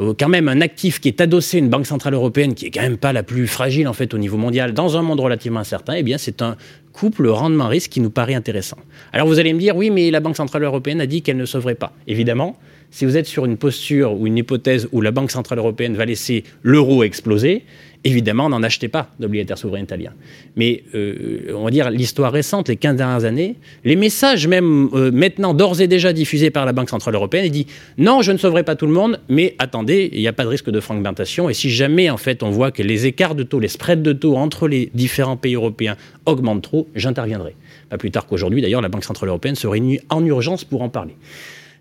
euh, quand même un actif qui est adossé à une banque centrale européenne qui est quand même pas la plus fragile en fait au niveau mondial dans un monde relativement incertain, eh bien c'est un couple rendement-risque qui nous paraît intéressant. Alors vous allez me dire oui mais la banque centrale européenne a dit qu'elle ne sauverait pas. Évidemment, si vous êtes sur une posture ou une hypothèse où la banque centrale européenne va laisser l'euro exploser, Évidemment, n'en achetez pas d'obligataires souverains italiens. Mais euh, on va dire l'histoire récente, les 15 dernières années, les messages même euh, maintenant d'ores et déjà diffusés par la Banque Centrale Européenne, il dit non, je ne sauverai pas tout le monde, mais attendez, il n'y a pas de risque de fragmentation. Et si jamais en fait on voit que les écarts de taux, les spreads de taux entre les différents pays européens augmentent trop, j'interviendrai. Pas plus tard qu'aujourd'hui, d'ailleurs, la Banque Centrale Européenne se réunit en urgence pour en parler.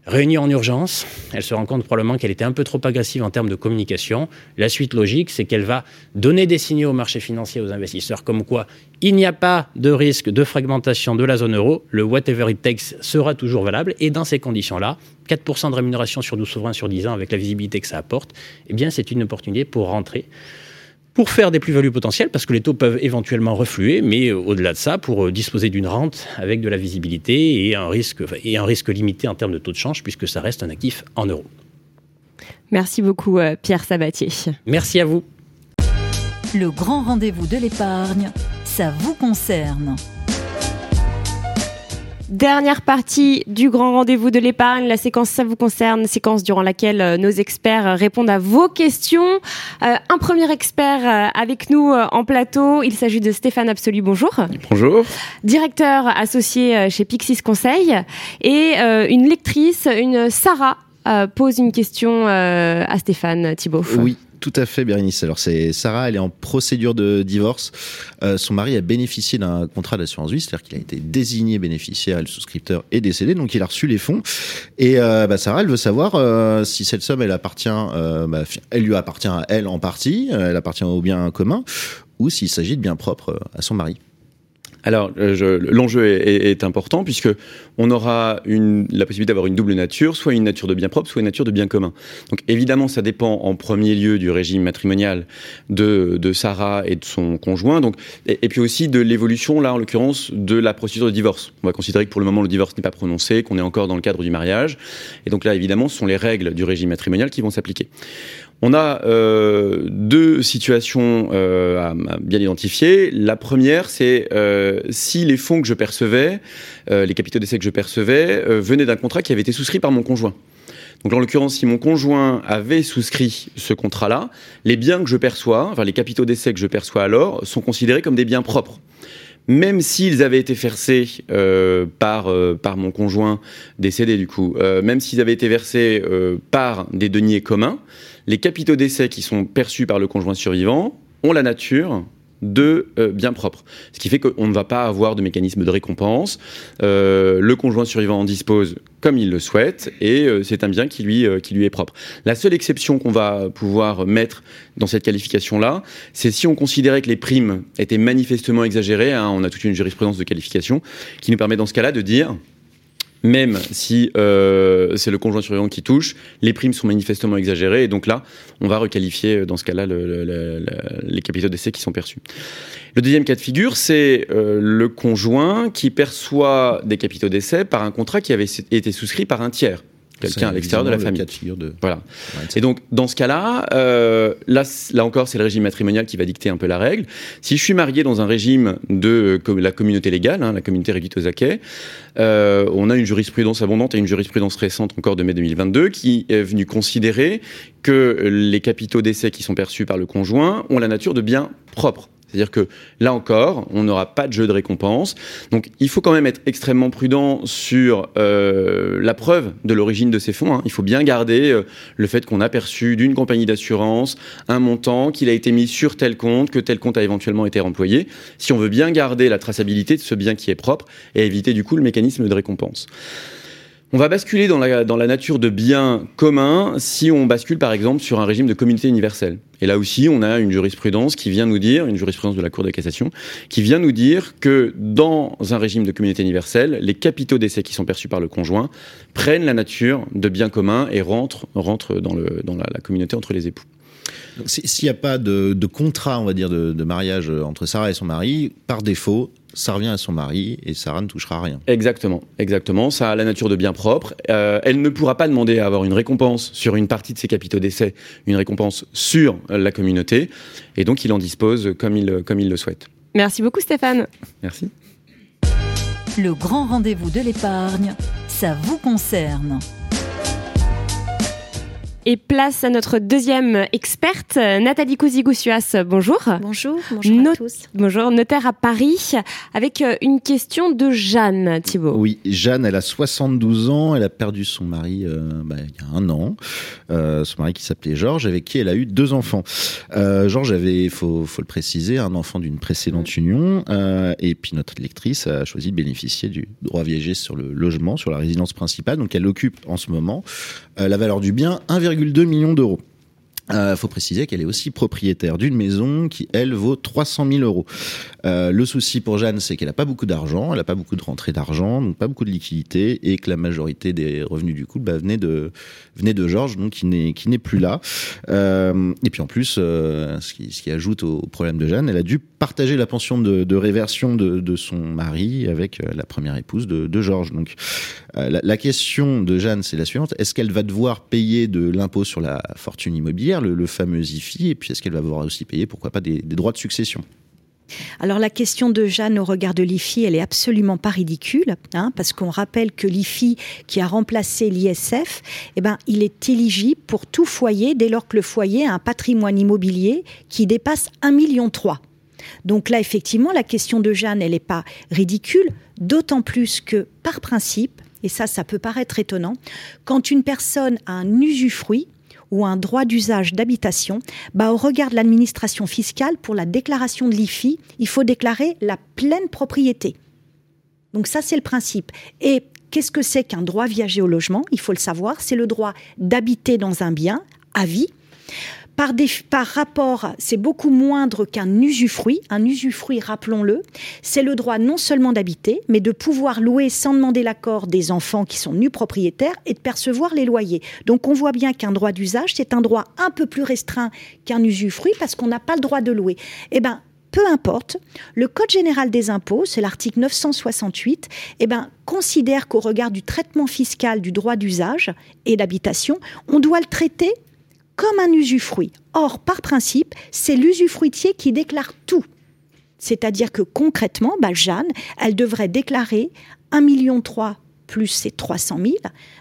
Réunie en urgence, elle se rend compte probablement qu'elle était un peu trop agressive en termes de communication. La suite logique, c'est qu'elle va donner des signaux aux marchés financiers, aux investisseurs, comme quoi il n'y a pas de risque de fragmentation de la zone euro. Le whatever it takes sera toujours valable. Et dans ces conditions-là, 4% de rémunération sur 12 souverains sur 10 ans, avec la visibilité que ça apporte, eh bien, c'est une opportunité pour rentrer pour faire des plus-values potentielles, parce que les taux peuvent éventuellement refluer, mais euh, au-delà de ça, pour euh, disposer d'une rente avec de la visibilité et un, risque, et un risque limité en termes de taux de change, puisque ça reste un actif en euros. Merci beaucoup, euh, Pierre Sabatier. Merci à vous. Le grand rendez-vous de l'épargne, ça vous concerne. Dernière partie du grand rendez-vous de l'épargne, la séquence ça vous concerne, séquence durant laquelle euh, nos experts répondent à vos questions. Euh, un premier expert euh, avec nous en plateau, il s'agit de Stéphane Absolu, bonjour. Bonjour. Directeur associé chez Pixis Conseil et une lectrice, une Sarah, pose une question à Stéphane Thibault. Oui, tout à fait, Bérénice. Alors, c'est Sarah, elle est en procédure de divorce. Euh, son mari a bénéficié d'un contrat d'assurance vie, c'est-à-dire qu'il a été désigné bénéficiaire le souscripteur est décédé, donc il a reçu les fonds. Et euh, bah, Sarah, elle veut savoir euh, si cette somme, elle appartient, bah, elle lui appartient à elle en partie, elle appartient au bien commun, ou s'il s'agit de biens propres à son mari. Alors, euh, l'enjeu est, important puisque on aura la possibilité d'avoir une double nature, soit une nature de bien propre, soit une nature de bien commun. Donc, évidemment, ça dépend en premier lieu du régime matrimonial de, Sarah et de son conjoint. Donc, et, puis aussi de l'évolution, là, en l'occurrence, de la procédure de divorce. On va considérer que pour le moment, le divorce n'est pas prononcé, qu'on est encore dans le cadre du mariage. Et donc là, évidemment, ce sont les règles du régime matrimonial qui vont s'appliquer. On a euh, deux situations euh, à, bien identifier. La première, c'est euh, si les fonds que je percevais, euh, les capitaux d'essai que je percevais, euh, venaient d'un contrat qui avait été souscrit par mon conjoint. Donc en l'occurrence, si mon conjoint avait souscrit ce contrat-là, les biens que je perçois, enfin les capitaux d'essai que je perçois alors, sont considérés comme des biens propres même s'ils avaient été versés euh, par, euh, par mon conjoint décédé du coup, euh, même s'ils avaient été versés par des deniers communs, les capitaux d'essai qui sont perçus par le conjoint survivant ont la nature de euh, biens propres. Ce qui fait qu'on ne va pas avoir de mécanisme de récompense. Euh, le conjoint survivant en dispose comme il le souhaite et euh, c'est un bien qui lui, qui lui est propre. La seule exception qu'on va pouvoir mettre dans cette qualification-là, c'est si on considérait que les primes étaient manifestement exagérées. Hein, on a toute une jurisprudence de qualification qui nous permet dans ce cas-là de dire même si euh, c'est le conjoint survivant qui touche, les primes sont manifestement exagérées, et donc là, on va requalifier euh, dans ce cas-là le, le, les capitaux d'essai qui sont perçus. Le deuxième cas de figure, c'est euh, le conjoint qui perçoit des capitaux d'essai par un contrat qui avait été souscrit par un tiers quelqu'un à l'extérieur de la famille. De... Voilà. Et donc, dans ce cas-là, euh, là, là encore, c'est le régime matrimonial qui va dicter un peu la règle. Si je suis marié dans un régime de la communauté légale, hein, la communauté réduite aux acquets, euh, on a une jurisprudence abondante et une jurisprudence récente encore de mai 2022 qui est venue considérer que les capitaux d'essai qui sont perçus par le conjoint ont la nature de biens propres. C'est-à-dire que là encore, on n'aura pas de jeu de récompense. Donc il faut quand même être extrêmement prudent sur euh, la preuve de l'origine de ces fonds. Hein. Il faut bien garder euh, le fait qu'on a perçu d'une compagnie d'assurance un montant, qu'il a été mis sur tel compte, que tel compte a éventuellement été remployé. Si on veut bien garder la traçabilité de ce bien qui est propre et éviter du coup le mécanisme de récompense. On va basculer dans la, nature de biens communs si on bascule par exemple sur un régime de communauté universelle. Et là aussi, on a une jurisprudence qui vient nous dire, une jurisprudence de la Cour de cassation, qui vient nous dire que dans un régime de communauté universelle, les capitaux d'essai qui sont perçus par le conjoint prennent la nature de biens communs et rentrent, rentrent dans, le, dans la, communauté entre les époux. S'il n'y a pas de, contrat, on va dire, de mariage entre Sarah et son mari, par défaut, ça revient à son mari et Sarah ne touchera rien. Exactement, exactement. Ça a la nature de bien propre. Euh, elle ne pourra pas demander à avoir une récompense sur une partie de ses capitaux d'essai, une récompense sur la communauté, et donc il en dispose comme il, comme il le souhaite. Merci beaucoup Stéphane. Merci. Le grand rendez-vous de l'épargne, ça vous concerne. Et place à notre deuxième experte, Nathalie Cousigoussias. Bonjour. Bonjour, bonjour à tous. Bonjour, notaire à Paris, avec euh, une question de Jeanne, Thibault. Oui, Jeanne, elle a 72 ans, elle a perdu son mari euh, bah, il y a un an, euh, son mari qui s'appelait Georges, avec qui elle a eu deux enfants. Euh, Georges avait, il faut, faut, le préciser, un enfant d'une précédente union, euh, et puis notre lectrice a choisi de bénéficier du droit viager sur le logement, sur la résidence principale, donc elle occupe en ce moment la valeur du bien 1, 1,2 millions d'euros. Il euh, faut préciser qu'elle est aussi propriétaire d'une maison qui, elle, vaut 300 000 euros. Euh, le souci pour Jeanne, c'est qu'elle n'a pas beaucoup d'argent, elle n'a pas beaucoup de rentrée d'argent, donc pas beaucoup de liquidité, et que la majorité des revenus du couple bah, venait de venait de Georges, donc qui n'est qui n'est plus là. Euh, et puis en plus, euh, ce, qui, ce qui ajoute au problème de Jeanne, elle a dû partager la pension de, de réversion de, de, son mari avec euh, la première épouse de, de Georges. Donc euh, la, la, question de Jeanne, c'est la suivante est-ce qu'elle va devoir payer de l'impôt sur la fortune immobilière, le, le fameux IFI, et puis est-ce qu'elle va devoir aussi payer, pourquoi pas, des, des droits de succession? Alors la question de Jeanne au regard de l'IFI, elle est absolument pas ridicule, hein, parce qu'on rappelle que l'IFI qui a remplacé l'ISF, eh ben, il est éligible pour tout foyer dès lors que le foyer a un patrimoine immobilier qui dépasse 1,3 million. Donc là, effectivement, la question de Jeanne, elle n'est pas ridicule, d'autant plus que, par principe, et ça, ça peut paraître étonnant, quand une personne a un usufruit, ou un droit d'usage d'habitation, bah, au regard de l'administration fiscale, pour la déclaration de l'IFI, il faut déclarer la pleine propriété. Donc ça, c'est le principe. Et qu'est-ce que c'est qu'un droit viager au logement? Il faut le savoir, c'est le droit d'habiter dans un bien à vie par, rapport, c'est beaucoup moindre qu'un usufruit. Un usufruit, rappelons-le, c'est le droit non seulement d'habiter, mais de pouvoir louer sans demander l'accord des enfants qui sont nus propriétaires et de percevoir les loyers. Donc on voit bien qu'un droit d'usage, c'est un droit un peu plus restreint qu'un usufruit parce qu'on n'a pas le droit de louer. Eh ben, peu importe, le Code général des impôts, c'est l'article 968, eh ben, considère qu'au regard du traitement fiscal du droit d'usage et d'habitation, on doit le traiter comme un usufruit. Or, par principe, c'est l'usufruitier qui déclare tout. C'est-à-dire que concrètement, bah, Jeanne, elle devrait déclarer 1,3 million plus ses 300 000,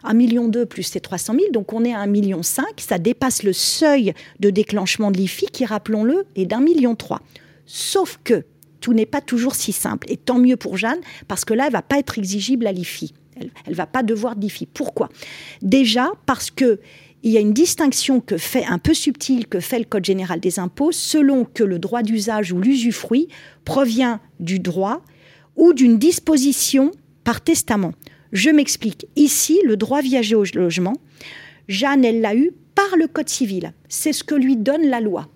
1,2 million plus ses 300 000, donc on est à 1,5 million, ça dépasse le seuil de déclenchement de l'IFI qui, rappelons-le, est d'un million trois. Sauf que tout n'est pas toujours si simple, et tant mieux pour Jeanne, parce que là, elle va pas être exigible à l'IFI. Elle, ne va pas devoir d'IFI. Pourquoi? Déjà parce que il y a une distinction que fait un peu subtile que fait le Code général des impôts selon que le droit d'usage ou l'usufruit provient du droit ou d'une disposition par testament. Je m'explique. Ici, le droit viager au logement, Jeanne, elle l'a eu par le Code civil. C'est ce que lui donne la loi.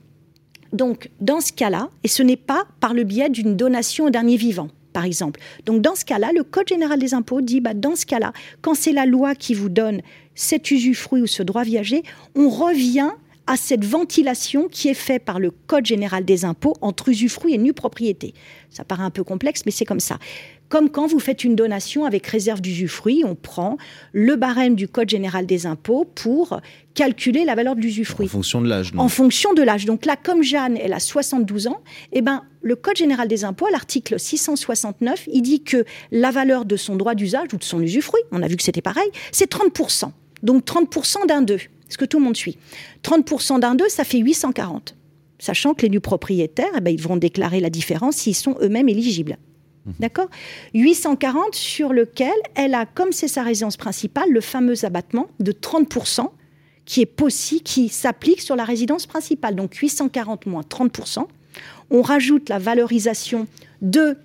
Donc, dans ce cas-là, et ce n'est pas par le biais d'une donation au dernier vivant, par exemple. Donc, dans ce cas-là, le Code général des impôts dit, bah, dans ce cas-là, quand c'est la loi qui vous donne cet usufruit ou ce droit viager, on revient à cette ventilation qui est faite par le Code général des impôts entre usufruit et nue propriété. Ça paraît un peu complexe, mais c'est comme ça. Comme quand vous faites une donation avec réserve d'usufruit, on prend le barème du Code général des impôts pour calculer la valeur de l'usufruit. En fonction de l'âge, En fonction de l'âge. Donc là, comme Jeanne, elle a 72 ans, eh ben, le Code général des impôts, l'article 669, il dit que la valeur de son droit d'usage ou de son usufruit, on a vu que c'était pareil, c'est 30%. Donc 30% d'un 2. Est-ce que tout le monde suit 30% d'un 2, ça fait 840. Sachant que les nus propriétaires, eh ben, ils vont déclarer la différence s'ils sont eux-mêmes éligibles. Mmh. D'accord? 840 sur lequel elle a, comme c'est sa résidence principale, le fameux abattement de 30% qui est possible, qui s'applique sur la résidence principale. Donc 840 moins 30%. On rajoute la valorisation de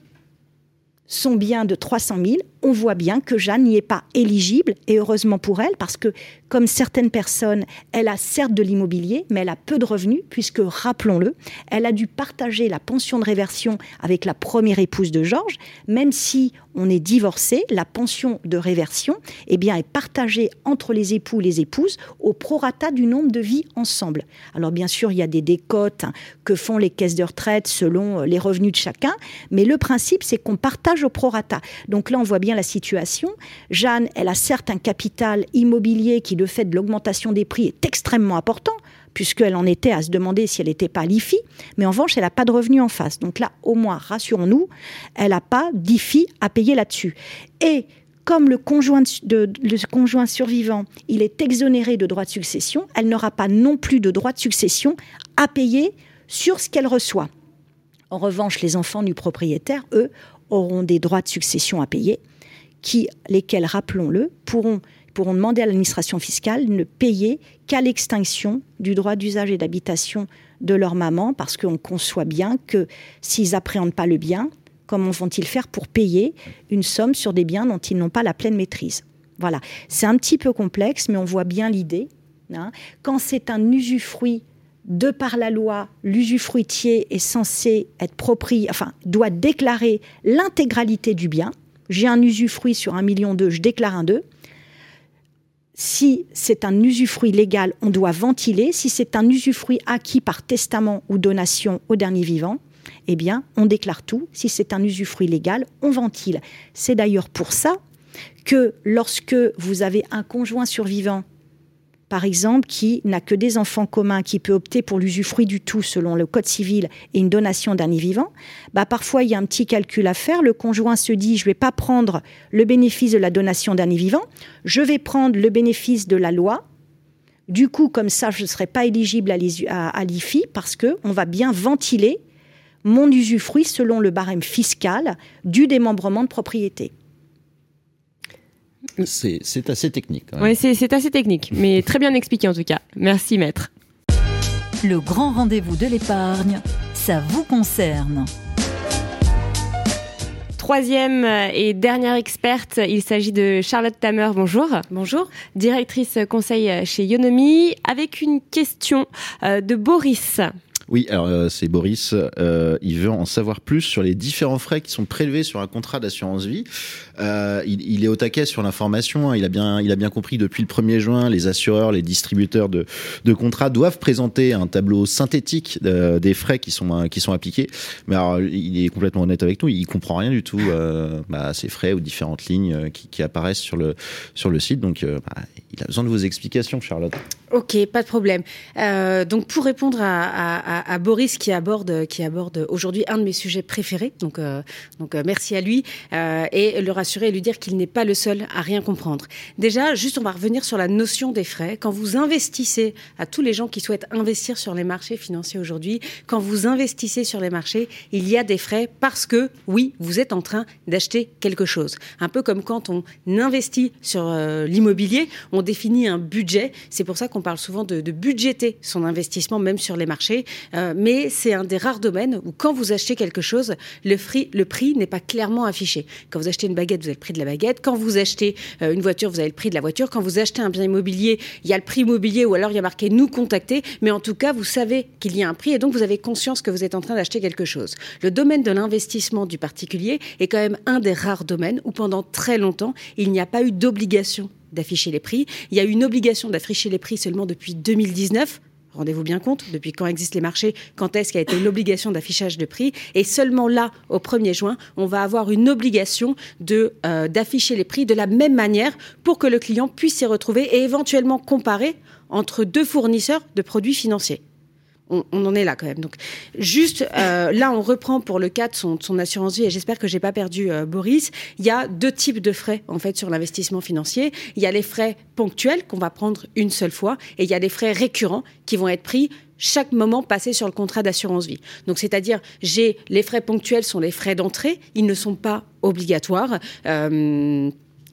son bien de 300 000, on voit bien que Jeanne n'y est pas éligible, et heureusement pour elle, parce que comme certaines personnes, elle a certes de l'immobilier, mais elle a peu de revenus, puisque, rappelons-le, elle a dû partager la pension de réversion avec la première épouse de Georges, même si on est divorcé, la pension de réversion eh bien, est partagée entre les époux et les épouses au prorata du nombre de vies ensemble. Alors bien sûr, il y a des décotes que font les caisses de retraite selon les revenus de chacun, mais le principe, c'est qu'on partage au prorata. Donc là, on voit bien la situation. Jeanne, elle a certes un capital immobilier qui, le fait de l'augmentation des prix, est extrêmement important puisqu'elle en était à se demander si elle n'était pas l'IFI, mais en revanche, elle n'a pas de revenus en face. Donc là, au moins, rassurons-nous, elle n'a pas d'IFI à payer là-dessus. Et comme le conjoint, de, le conjoint survivant, il est exonéré de droits de succession, elle n'aura pas non plus de droits de succession à payer sur ce qu'elle reçoit. En revanche, les enfants du propriétaire, eux, auront des droits de succession à payer, qui, lesquels, rappelons-le, pourront pourront demander à l'administration fiscale ne payer qu'à l'extinction du droit d'usage et d'habitation de leur maman, parce qu'on conçoit bien que s'ils appréhendent pas le bien, comment vont-ils faire pour payer une somme sur des biens dont ils n'ont pas la pleine maîtrise? Voilà, c'est un petit peu complexe, mais on voit bien l'idée. Hein. Quand c'est un usufruit de par la loi, l'usufruitier est censé être propriétaire, enfin, doit déclarer l'intégralité du bien. J'ai un usufruit sur un million d'eux, je déclare un d'eux. Si c'est un usufruit légal, on doit ventiler. Si c'est un usufruit acquis par testament ou donation au dernier vivant, eh bien, on déclare tout. Si c'est un usufruit légal, on ventile. C'est d'ailleurs pour ça que lorsque vous avez un conjoint survivant par exemple, qui n'a que des enfants communs, qui peut opter pour l'usufruit du tout selon le Code civil et une donation d'un vivant, bah, parfois il y a un petit calcul à faire. Le conjoint se dit, je ne vais pas prendre le bénéfice de la donation d'un vivant, je vais prendre le bénéfice de la loi. Du coup, comme ça, je ne serai pas éligible à l'IFI parce qu'on va bien ventiler mon usufruit selon le barème fiscal du démembrement de propriété. C'est assez technique. Oui, c'est assez technique, mais très bien expliqué en tout cas. Merci maître. Le grand rendez-vous de l'épargne, ça vous concerne. Troisième et dernière experte, il s'agit de Charlotte Tamer. Bonjour. Bonjour. Directrice conseil chez Yonomi, avec une question euh, de Boris. Oui, alors euh, c'est Boris. Euh, il veut en savoir plus sur les différents frais qui sont prélevés sur un contrat d'assurance vie. Euh, il, est au taquet sur l'information. Hein. Il a bien, il a bien compris depuis le 1er juin, les assureurs, les distributeurs de, contrats doivent présenter un tableau synthétique euh, des frais qui sont qui sont appliqués. Mais alors, il est complètement honnête avec nous. Il comprend rien du tout euh, bah, ces frais ou différentes lignes qui, apparaissent sur le sur le site. Donc, bah, il a besoin de vos explications, Charlotte. Ok, pas de problème. donc, pour répondre à, à à, Boris qui aborde, qui aborde aujourd'hui un de mes sujets préférés. Donc, euh, donc euh, merci à lui euh, et le rassurer et lui dire qu'il n'est pas le seul à rien comprendre. Déjà, juste, on va revenir sur la notion des frais. Quand vous investissez, à tous les gens qui souhaitent investir sur les marchés financiers aujourd'hui, quand vous investissez sur les marchés, il y a des frais parce que, oui, vous êtes en train d'acheter quelque chose. Un peu comme quand on investit sur l'immobilier, on définit un budget. C'est pour ça qu'on parle souvent de, de budgéter son investissement, même sur les marchés. Euh, mais c'est un des rares domaines où quand vous achetez quelque chose, le, le prix n'est pas clairement affiché. Quand vous achetez une baguette, vous avez le prix de la baguette. Quand vous achetez euh, une voiture, vous avez le prix de la voiture. Quand vous achetez un bien immobilier, il y a le prix immobilier ou alors il y a marqué nous contacter. Mais en tout cas, vous savez qu'il y a un prix et donc vous avez conscience que vous êtes en train d'acheter quelque chose. Le domaine de l'investissement du particulier est quand même un des rares domaines où pendant très longtemps, il n'y a pas eu d'obligation d'afficher les prix. Il y a eu une obligation d'afficher les prix seulement depuis 2019 Rendez-vous bien compte, depuis quand existent les marchés, quand est-ce qu'il a été l'obligation d'affichage de prix. Et seulement là, au 1er juin, on va avoir une obligation euh, d'afficher les prix de la même manière pour que le client puisse s'y retrouver et éventuellement comparer entre deux fournisseurs de produits financiers on, en est là quand même. Donc, juste euh, là, on reprend pour le cas de son, assurance vie, et j'espère que j'ai pas perdu euh, Boris. Il y a deux types de frais en fait sur l'investissement financier. Il y a les frais ponctuels qu'on va prendre une seule fois, et il y a des frais récurrents qui vont être pris chaque moment passé sur le contrat d'assurance vie. Donc, c'est-à-dire, j'ai les frais ponctuels sont les frais d'entrée, ils ne sont pas obligatoires. Euh,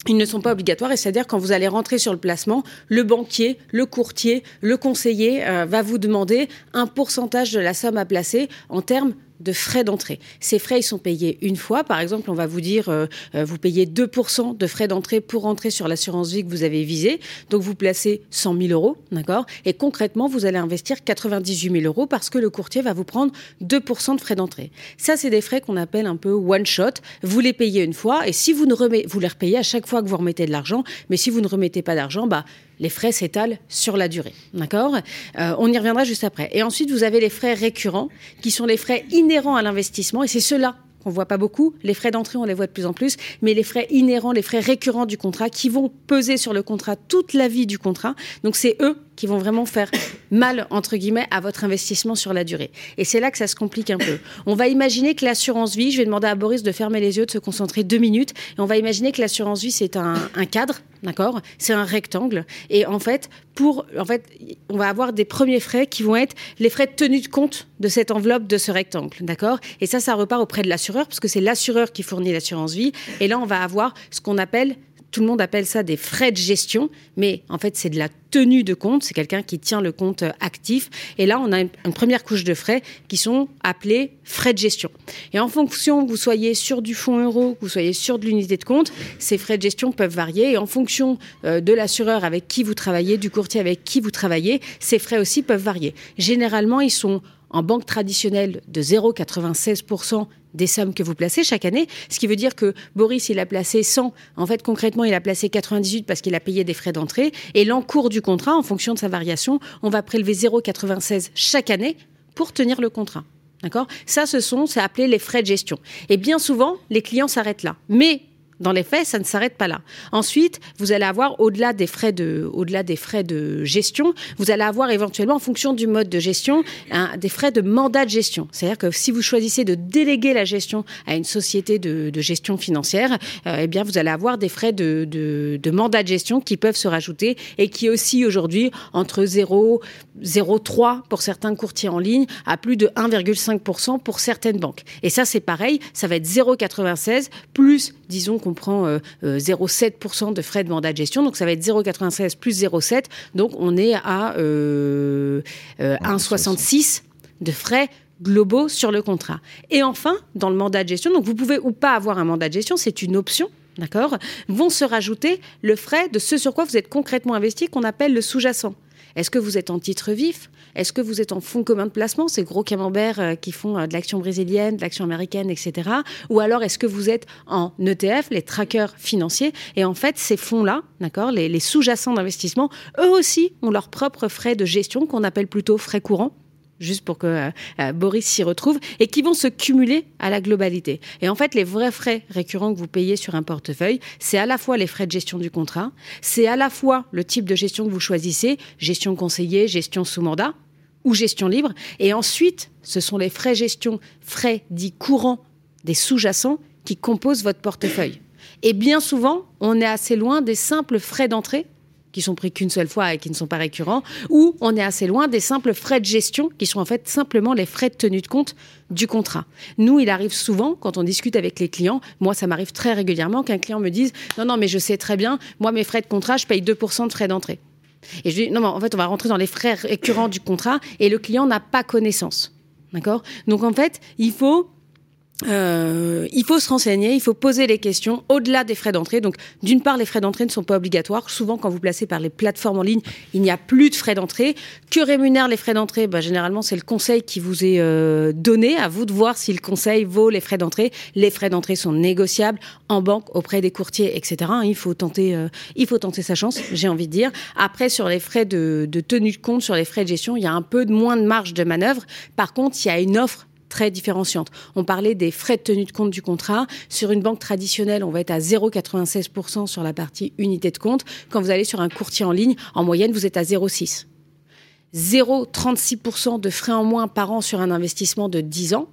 ils ne sont pas obligatoires, et c'est-à-dire quand vous allez rentrer sur le placement, le banquier, le courtier, le conseiller euh, va vous demander un pourcentage de la somme à placer en termes de frais d'entrée. Ces frais, ils sont payés une fois. Par exemple, on va vous dire, euh, euh, vous payez 2% de frais d'entrée pour entrer sur l'assurance vie que vous avez visée. Donc, vous placez 100 000 euros, d'accord? Et concrètement, vous allez investir 98 000 euros parce que le courtier va vous prendre 2% de frais d'entrée. Ça, c'est des frais qu'on appelle un peu one shot. Vous les payez une fois et si vous ne remettez, vous les repayez à chaque fois que vous remettez de l'argent. Mais si vous ne remettez pas d'argent, bah, les frais s'étalent sur la durée. D'accord? Euh, On y reviendra juste après. Et ensuite, vous avez les frais récurrents, qui sont les frais inhérents à l'investissement, et c'est ceux-là qu'on voit pas beaucoup. Les frais d'entrée, on les voit de plus en plus, mais les frais inhérents, les frais récurrents du contrat, qui vont peser sur le contrat toute la vie du contrat. Donc c'est eux qui vont vraiment faire mal, entre guillemets, à votre investissement sur la durée. Et c'est là que ça se complique un peu. On va imaginer que l'assurance vie, je vais demander à Boris de fermer les yeux, de se concentrer deux minutes, et on va imaginer que l'assurance vie, c'est un, cadre, d'accord? C'est un rectangle. Et en fait, pour, on va avoir des premiers frais qui vont être les frais de tenue de compte de cette enveloppe de ce rectangle, d'accord? Et ça, ça repart auprès de l'assureur, parce que c'est l'assureur qui fournit l'assurance vie. Et là, on va avoir ce qu'on appelle tout le monde appelle ça des frais de gestion, mais en fait, c'est de la tenue de compte. C'est quelqu'un qui tient le compte actif. Et là, on a une, première couche de frais qui sont appelés frais de gestion. Et en fonction que vous soyez sur du fonds euro, que vous soyez sur de l'unité de compte, ces frais de gestion peuvent varier. Et en fonction euh, de l'assureur avec qui vous travaillez, du courtier avec qui vous travaillez, ces frais aussi peuvent varier. Généralement, ils sont en banque traditionnelle de 0,96% des sommes que vous placez chaque année. Ce qui veut dire que Boris, il a placé 100. En fait, concrètement, il a placé 98 parce qu'il a payé des frais d'entrée. Et l'encours du contrat, en fonction de sa variation, on va prélever 0,96 chaque année pour tenir le contrat. D'accord? Ça, ce sont, c'est appelé les frais de gestion. Et bien souvent, les clients s'arrêtent là. Mais Dans les faits, ça ne s'arrête pas là. Ensuite, vous allez avoir au-delà des frais de, au-delà des frais de gestion, vous allez avoir éventuellement, en fonction du mode de gestion, des frais de mandat de gestion. C'est-à-dire que si vous choisissez de déléguer la gestion à une société de, gestion financière, euh, eh bien, vous allez avoir des frais de, de, mandat de gestion qui peuvent se rajouter et qui aussi aujourd'hui entre 0, 0,3 pour certains courtiers en ligne à plus de 1,5% pour certaines banques. Et ça, c'est pareil, ça va être 0,96 plus, disons, on prend 0,7% euh, euh, de frais de mandat de gestion, donc ça va être 0,96 plus 0,7, donc on est à 1,66 euh, de frais globaux sur le contrat. Et enfin, dans le mandat de gestion, donc vous pouvez ou pas avoir un mandat de gestion, c'est une option. D'accord Vont se rajouter le frais de ce sur quoi vous êtes concrètement investi qu'on appelle le sous-jacent. Est-ce que vous êtes en titre vif? Est-ce que vous êtes en fonds commun de placement, ces gros camemberts euh, qui font euh, de l'action brésilienne, de l'action américaine, etc. Ou alors est-ce que vous êtes en ETF, les trackers financiers? Et en fait, ces fonds-là, d'accord, les, les sous-jacents d'investissement, eux aussi ont leurs propres frais de gestion qu'on appelle plutôt frais courants juste pour que euh, euh, Boris s'y retrouve, et qui vont se cumuler à la globalité. Et en fait, les vrais frais récurrents que vous payez sur un portefeuille, c'est à la fois les frais de gestion du contrat, c'est à la fois le type de gestion que vous choisissez, gestion conseillée, gestion sous mandat ou gestion libre, et ensuite, ce sont les frais gestion, frais dits courants des sous-jacents qui composent votre portefeuille. Et bien souvent, on est assez loin des simples frais d'entrée qui sont pris qu'une seule fois et qui ne sont pas récurrents, ou on est assez loin des simples frais de gestion qui sont en fait simplement les frais de tenue de compte du contrat. Nous, il arrive souvent, quand on discute avec les clients, moi ça m'arrive très régulièrement qu'un client me dise non, non, mais je sais très bien, moi mes frais de contrat, je paye 2% de frais d'entrée. Et je dis non, mais en fait, on va rentrer dans les frais récurrents du contrat et le client n'a pas connaissance. D'accord? Donc en fait, il faut euh, il faut se renseigner, il faut poser les questions au-delà des frais d'entrée. Donc, d'une part, les frais d'entrée ne sont pas obligatoires. Souvent, quand vous placez par les plateformes en ligne, il n'y a plus de frais d'entrée. Que rémunèrent les frais d'entrée? Bah, Généralement, c'est le conseil qui vous est euh, donné. À vous de voir si le conseil vaut les frais d'entrée. Les frais d'entrée sont négociables en banque, auprès des courtiers, etc. Il faut tenter, euh, il faut tenter sa chance, j'ai envie de dire. Après, sur les frais de, de tenue de compte, sur les frais de gestion, il y a un peu de moins de marge de manœuvre. Par contre, il y a une offre très différenciante. On parlait des frais de tenue de compte du contrat. Sur une banque traditionnelle, on va être à 0,96% sur la partie unité de compte. Quand vous allez sur un courtier en ligne, en moyenne, vous êtes à 0,6. 0,36% de frais en moins par an sur un investissement de 10 ans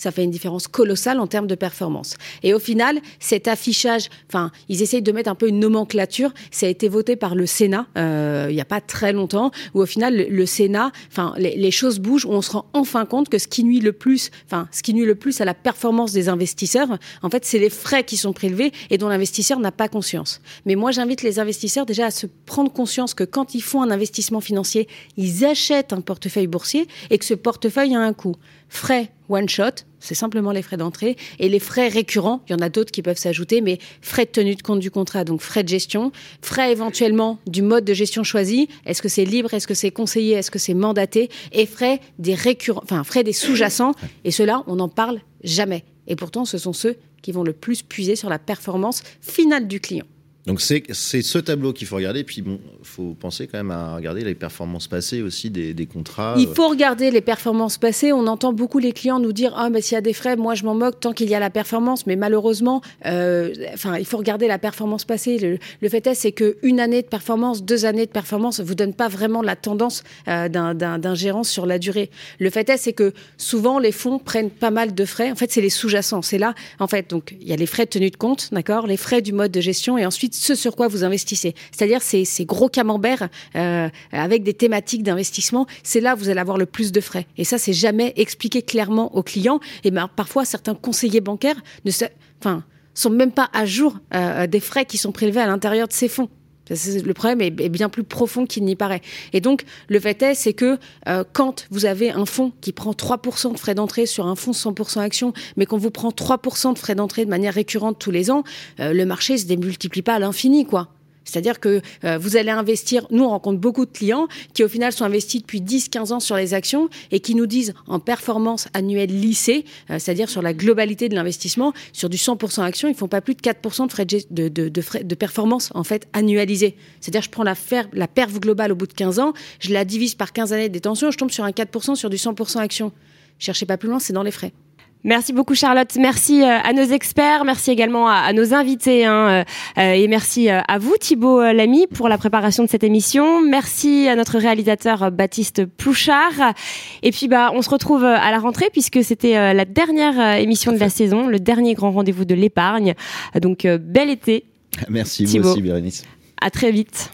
ça fait une différence colossale en termes de performance. Et au final, cet affichage, enfin, ils essayent de mettre un peu une nomenclature. Ça a été voté par le Sénat euh, il n'y a pas très longtemps, où au final, le, Sénat, enfin, les, choses bougent, où on se rend enfin compte que ce qui nuit le plus, enfin, ce qui nuit le plus à la performance des investisseurs, en fait, c'est les frais qui sont prélevés et dont l'investisseur n'a pas conscience. Mais moi, j'invite les investisseurs déjà à se prendre conscience que quand ils font un investissement financier, ils achètent un portefeuille boursier et que ce portefeuille a un coût. Frais one shot, c'est simplement les frais d'entrée. Et les frais récurrents, il y en a d'autres qui peuvent s'ajouter, mais frais de tenue de compte du contrat, donc frais de gestion, frais éventuellement du mode de gestion choisi. Est-ce que c'est libre Est-ce que c'est conseillé Est-ce que c'est mandaté Et frais des récurrents, enfin frais des sous-jacents. Et cela, on n'en parle jamais. Et pourtant, ce sont ceux qui vont le plus puiser sur la performance finale du client. Donc c'est ce tableau qu'il faut regarder. Puis bon, faut penser quand même à regarder les performances passées aussi des, des contrats. Il faut regarder les performances passées. On entend beaucoup les clients nous dire ah mais s'il y a des frais, moi je m'en moque tant qu'il y a la performance. Mais malheureusement, euh, enfin il faut regarder la performance passée. Le, le fait est c'est que une année de performance, deux années de performance vous donne pas vraiment la tendance euh, d'un gérant sur la durée. Le fait est c'est que souvent les fonds prennent pas mal de frais. En fait c'est les sous-jacents. C'est là en fait donc il y a les frais de tenue de compte, d'accord, les frais du mode de gestion et ensuite ce sur quoi vous investissez. C'est-à-dire ces, gros camemberts euh, avec des thématiques d'investissement, c'est là où vous allez avoir le plus de frais. Et ça, c'est jamais expliqué clairement aux clients. Et ben, parfois, certains conseillers bancaires ne sont même pas à jour euh, des frais qui sont prélevés à l'intérieur de ces fonds. Le problème est bien plus profond qu'il n'y paraît. Et donc, le fait est, c'est que euh, quand vous avez un fonds qui prend 3% de frais d'entrée sur un fonds 100% action, mais qu'on vous prend 3% de frais d'entrée de manière récurrente tous les ans, euh, le marché se démultiplie pas à l'infini, quoi. C'est-à-dire que euh, vous allez investir, nous on rencontre beaucoup de clients qui au final sont investis depuis 10-15 ans sur les actions et qui nous disent en performance annuelle lissée, euh, c'est-à-dire sur la globalité de l'investissement, sur du 100% actions, ils font pas plus de 4% de frais de, performance en fait annualisés. C'est-à-dire je prends la, fer, la globale au bout de 15 ans, je la divise par 15 années de détention, je tombe sur un 4% sur du 100% actions. Cherchez pas plus loin, c'est dans les frais. Merci beaucoup Charlotte, merci euh, à nos experts, merci également à, nos invités hein, euh, euh, et merci à vous Thibault Lamy pour la préparation de cette émission. Merci à notre réalisateur Baptiste Plouchard. Et puis bah on se retrouve à la rentrée puisque c'était la dernière émission de la saison, le dernier grand rendez-vous de l'épargne. Donc bel été. Merci vous aussi Bérénice. À très vite.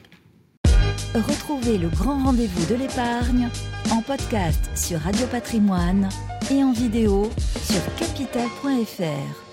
Retrouvez le grand rendez-vous de l'épargne en podcast sur Radio Patrimoine et en vidéo sur capital.fr.